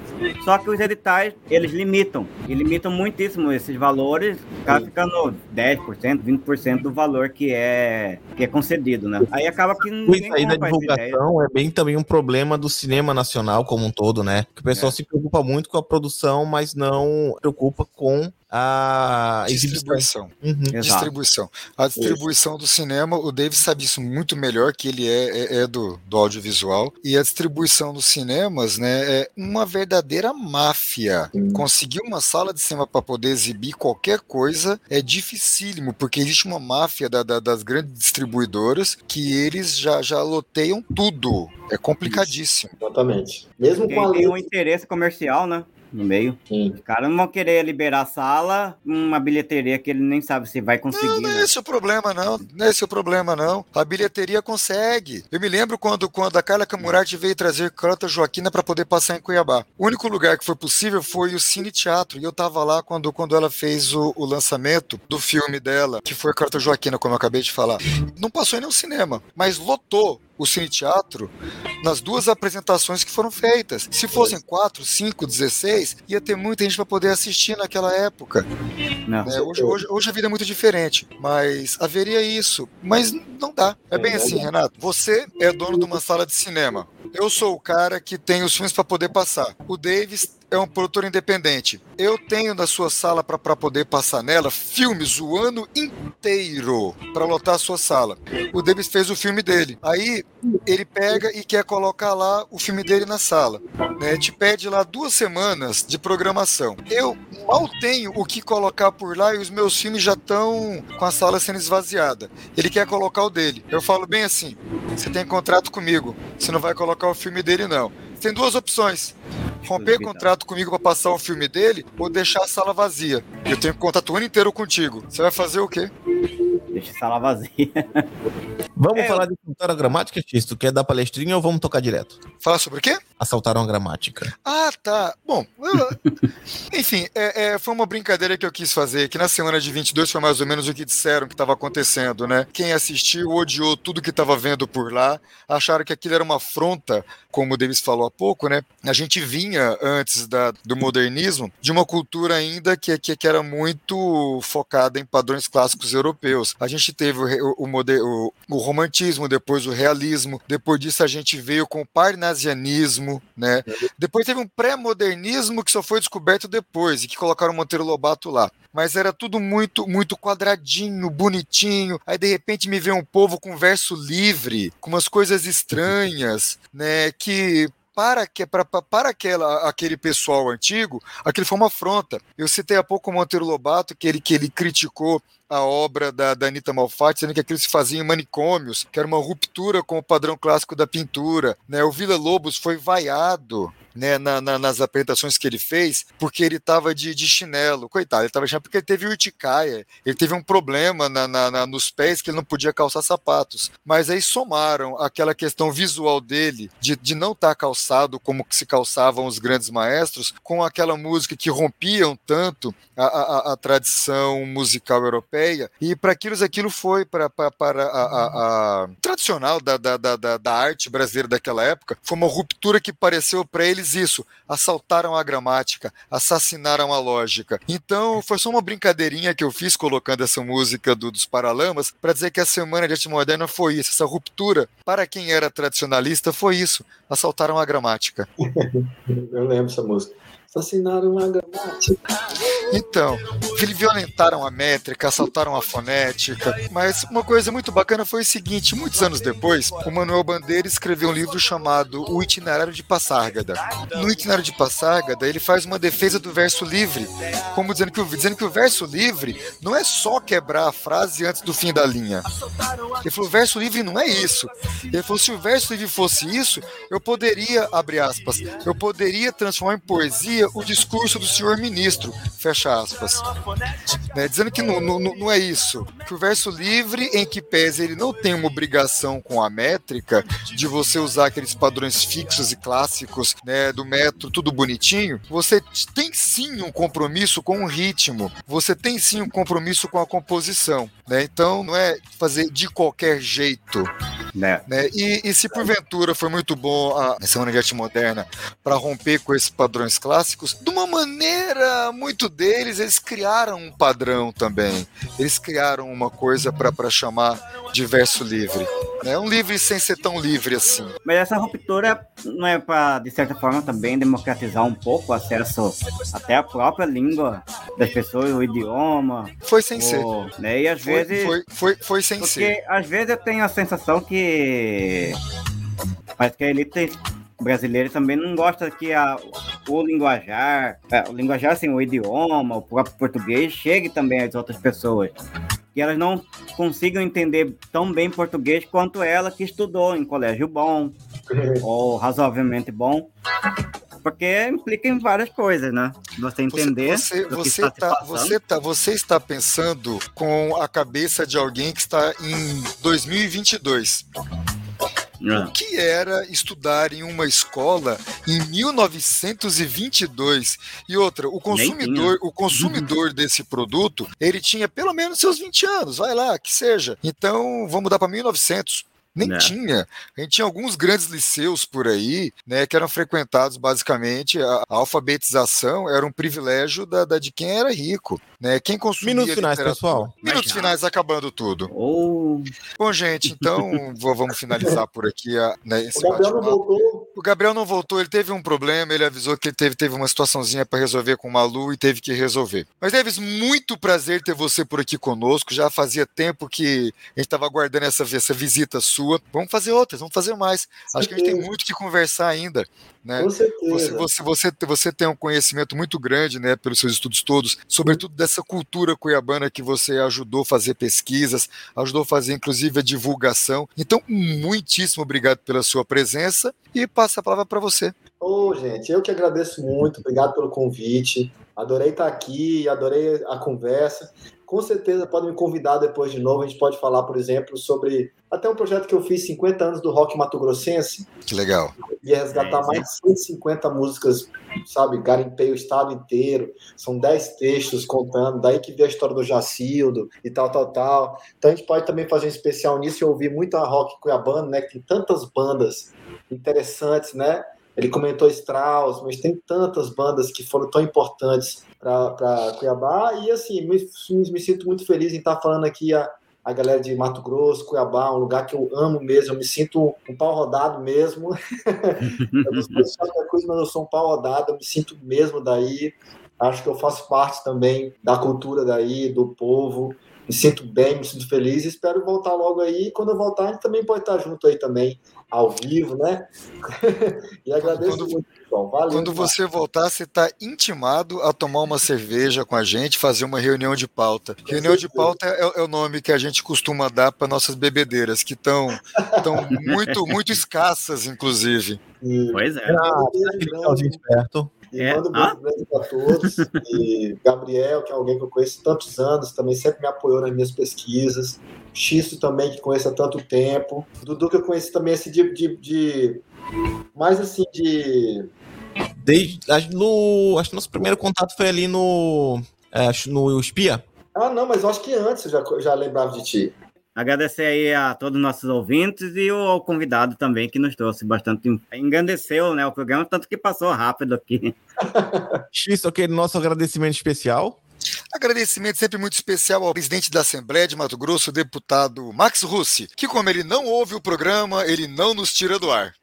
Só que os editais, eles limitam. E limitam muitíssimo esses valores, acaba ficando 10%, 20% do valor que é, que é concedido, né? Aí acaba que Isso aí da divulgação é bem também um problema do cinema nacional como um todo, né? Que o pessoal é. se preocupa muito com a produção, mas não preocupa com a distribuição. Uhum. Distribuição. A distribuição do cinema, o David sabe isso muito melhor, que ele é, é, é, do, do audiovisual. E a distribuição dos cinemas né, é uma verdadeira máfia. Uhum. Conseguir uma sala de cinema para poder exibir qualquer coisa é dificílimo, porque existe uma máfia da, da, das grandes distribuidoras que eles já, já loteiam tudo. É complicadíssimo. Isso. Exatamente. Mesmo com a lei... tem um interesse comercial, né? No meio. Sim. Os caras não vão querer liberar a sala, uma bilheteria que ele nem sabe se vai conseguir. Não, não é né? esse o problema, não. Não é esse o problema, não. A bilheteria consegue. Eu me lembro quando, quando a Carla Camurati veio trazer Canta Joaquina para poder passar em Cuiabá. O único lugar que foi possível foi o Cine Teatro. E eu tava lá quando, quando ela fez o, o lançamento do filme dela, que foi Carta Joaquina, como eu acabei de falar. Não passou em nenhum cinema, mas lotou o Cine Teatro nas duas apresentações que foram feitas. Se fossem quatro, cinco, dezesseis, ia ter muita gente para poder assistir naquela época. É, hoje, hoje, hoje a vida é muito diferente, mas haveria isso. Mas não dá. É bem assim, Renato. Você é dono de uma sala de cinema. Eu sou o cara que tem os filmes para poder passar. O Davis é um produtor independente. Eu tenho na sua sala para poder passar nela filmes o ano inteiro para lotar a sua sala. O Davis fez o filme dele. Aí ele pega e quer colocar lá o filme dele na sala. Né? Te pede lá duas semanas de programação. Eu mal tenho o que colocar por lá e os meus filmes já estão com a sala sendo esvaziada. Ele quer colocar o dele. Eu falo bem assim: você tem contrato comigo, você não vai colocar o filme dele, não. Tem duas opções romper contrato comigo para passar o filme dele ou deixar a sala vazia. Eu tenho contato o ano inteiro contigo. Você vai fazer o quê? Deixa a sala vazia. Vamos é, falar eu... de assaltaram a gramática, X? Tu quer dar palestrinha ou vamos tocar direto? Falar sobre o quê? Assaltaram a gramática. Ah, tá. Bom, enfim, é, é, foi uma brincadeira que eu quis fazer, que na semana de 22 foi mais ou menos o que disseram que estava acontecendo, né? Quem assistiu odiou tudo que estava vendo por lá, acharam que aquilo era uma afronta, como o Davis falou há pouco, né? A gente vinha, antes da, do modernismo, de uma cultura ainda que, que, que era muito focada em padrões clássicos europeus. A gente teve o, o, o, o romantismo, depois o realismo, depois disso a gente veio com o parnasianismo, né? Depois teve um pré-modernismo que só foi descoberto depois e que colocaram o Monteiro Lobato lá. Mas era tudo muito muito quadradinho, bonitinho. Aí de repente me vê um povo com verso livre, com umas coisas estranhas, né? Que para, que, para, para aquela, aquele pessoal antigo, aquilo foi uma afronta. Eu citei há pouco o Monteiro Lobato, que ele, que ele criticou a obra da, da Anitta Malfatti, dizendo que aquilo se fazia em manicômios, que era uma ruptura com o padrão clássico da pintura. Né? O Vila Lobos foi vaiado né, na, na, nas apresentações que ele fez, porque ele estava de, de, chinelo. Coitado, ele estava chinelo porque ele teve urticária, ele teve um problema na, nos pés que ele não podia calçar sapatos. Mas aí somaram aquela questão visual dele, de, de não estar tá calçado como se calçavam os grandes maestros, com aquela música que rompiam tanto a, a, a tradição musical europeia e para aquilo, aquilo foi para a, a, tradicional da, da, da, da arte brasileira daquela época, foi uma ruptura que pareceu para eles isso, assaltaram a gramática, assassinaram a lógica. Então foi só uma brincadeirinha que eu fiz colocando essa música do, dos Paralamas para dizer que a Semana de Arte Moderna foi isso, essa ruptura para quem era tradicionalista foi isso, assaltaram a gramática. eu lembro essa música assassinaram a gramática. Então, violentaram a métrica, assaltaram a fonética. Mas uma coisa muito bacana foi o seguinte: muitos anos depois, o Manuel Bandeira escreveu um livro chamado O Itinerário de Passárgada. No Itinerário de Passárgada, ele faz uma defesa do verso livre, como dizendo que, o, dizendo que o verso livre não é só quebrar a frase antes do fim da linha. Ele falou: o verso livre não é isso. Ele falou: se o verso livre fosse isso, eu poderia, abre aspas, eu poderia transformar em poesia o discurso do senhor ministro, fecha aspas. Né, dizendo que não, não, não é isso. Que o verso livre, em que pese ele não tem uma obrigação com a métrica de você usar aqueles padrões fixos e clássicos né, do metro, tudo bonitinho, você tem sim um compromisso com o ritmo, você tem sim um compromisso com a composição. Né? Então não é fazer de qualquer jeito. Né? né? E, e, se porventura foi muito bom a Semana de Arte Moderna para romper com esses padrões clássicos, de uma maneira muito deles, eles criaram um padrão também. Eles criaram uma coisa para chamar de verso livre. Né? Um livre sem ser tão livre assim. Mas essa ruptura não é para, de certa forma, também democratizar um pouco o acesso até a própria língua das pessoas, o idioma. Foi sem ser. Né? E às foi, vezes. Foi, foi, foi sem porque ser. Porque às vezes eu tenho a sensação que. Parece que a elite brasileira também não gosta que a, o linguajar, é, o linguajar, assim, o idioma, o próprio português, chegue também às outras pessoas que elas não consigam entender tão bem português quanto ela que estudou em colégio bom ou razoavelmente bom. Porque implica em várias coisas, né? Você entender. Você, você, você, está, tá, você, tá, você está pensando com a cabeça de alguém que está em 2022. O que era estudar em uma escola em 1922? E outra, o consumidor, o consumidor desse produto, ele tinha pelo menos seus 20 anos, vai lá, que seja. Então, vamos dar para 1900. Nem né. tinha. A gente tinha alguns grandes liceus por aí, né, que eram frequentados basicamente. A, a alfabetização era um privilégio da, da, de quem era rico. Né? Quem consumia Minutos finais, pessoal. Minutos finais acabando tudo. Oh. Bom, gente, então vamos finalizar por aqui a, né, esse o Gabriel não voltou. O Gabriel não voltou, ele teve um problema, ele avisou que ele teve, teve uma situaçãozinha para resolver com o Malu e teve que resolver. Mas, Davis, muito prazer ter você por aqui conosco. Já fazia tempo que a gente estava aguardando essa, essa visita sua sua. Vamos fazer outras, vamos fazer mais. Acho que a gente tem muito que conversar ainda. Né? Com certeza. Você, você, você, tem um conhecimento muito grande, né, pelos seus estudos todos, sobretudo dessa cultura cuiabana que você ajudou a fazer pesquisas, ajudou a fazer inclusive a divulgação. Então, muitíssimo obrigado pela sua presença e passo a palavra para você. Ô, oh, gente, eu que agradeço muito, obrigado pelo convite. Adorei estar aqui, adorei a conversa com certeza podem me convidar depois de novo. A gente pode falar, por exemplo, sobre até um projeto que eu fiz 50 anos do rock mato-grossense. Que legal. E resgatar é, mais de 150 músicas, sabe? Garimpei o estado inteiro. São 10 textos contando. Daí que veio a história do Jacildo e tal, tal, tal. Então a gente pode também fazer um especial nisso e ouvir muito a rock cuiabano, né? Que tem tantas bandas interessantes, né? Ele comentou Strauss, mas tem tantas bandas que foram tão importantes para Cuiabá. E assim, me, me, sinto muito feliz em estar falando aqui a, a galera de Mato Grosso, Cuiabá, um lugar que eu amo mesmo, eu me sinto um pau rodado mesmo. eu não sei qualquer coisa, mas eu sou um pau rodado, eu me sinto mesmo daí. Acho que eu faço parte também da cultura daí, do povo. Me sinto bem, me sinto feliz. Espero voltar logo aí. Quando eu voltar, a gente também pode estar junto aí também, ao vivo, né? e agradeço quando, muito, João. Valeu. Quando você voltar, você está intimado a tomar uma cerveja com a gente, fazer uma reunião de pauta. Com reunião certeza. de pauta é, é, o nome que a gente costuma dar para nossas bebedeiras, que estão muito, muito escassas, inclusive. Pois é. Ah, tá gente perto. E é. mando um ah? beijo para todos. E Gabriel, que é alguém que eu conheço há tantos anos, também sempre me apoiou nas minhas pesquisas. Xisto também, que conheço há tanto tempo. Dudu, que eu conheço também esse de, de, de mais assim, de. Desde, no, acho que nosso primeiro contato foi ali no, é, no Espia. Ah, não, mas eu acho que antes eu já, já lembrava de ti. Agradecer aí a todos os nossos ouvintes e o convidado também que nos trouxe bastante, engrandeceu né, o programa, tanto que passou rápido aqui. X, aquele nosso agradecimento especial. Agradecimento sempre muito especial ao presidente da Assembleia de Mato Grosso, o deputado Max Russi, que como ele não ouve o programa, ele não nos tira do ar.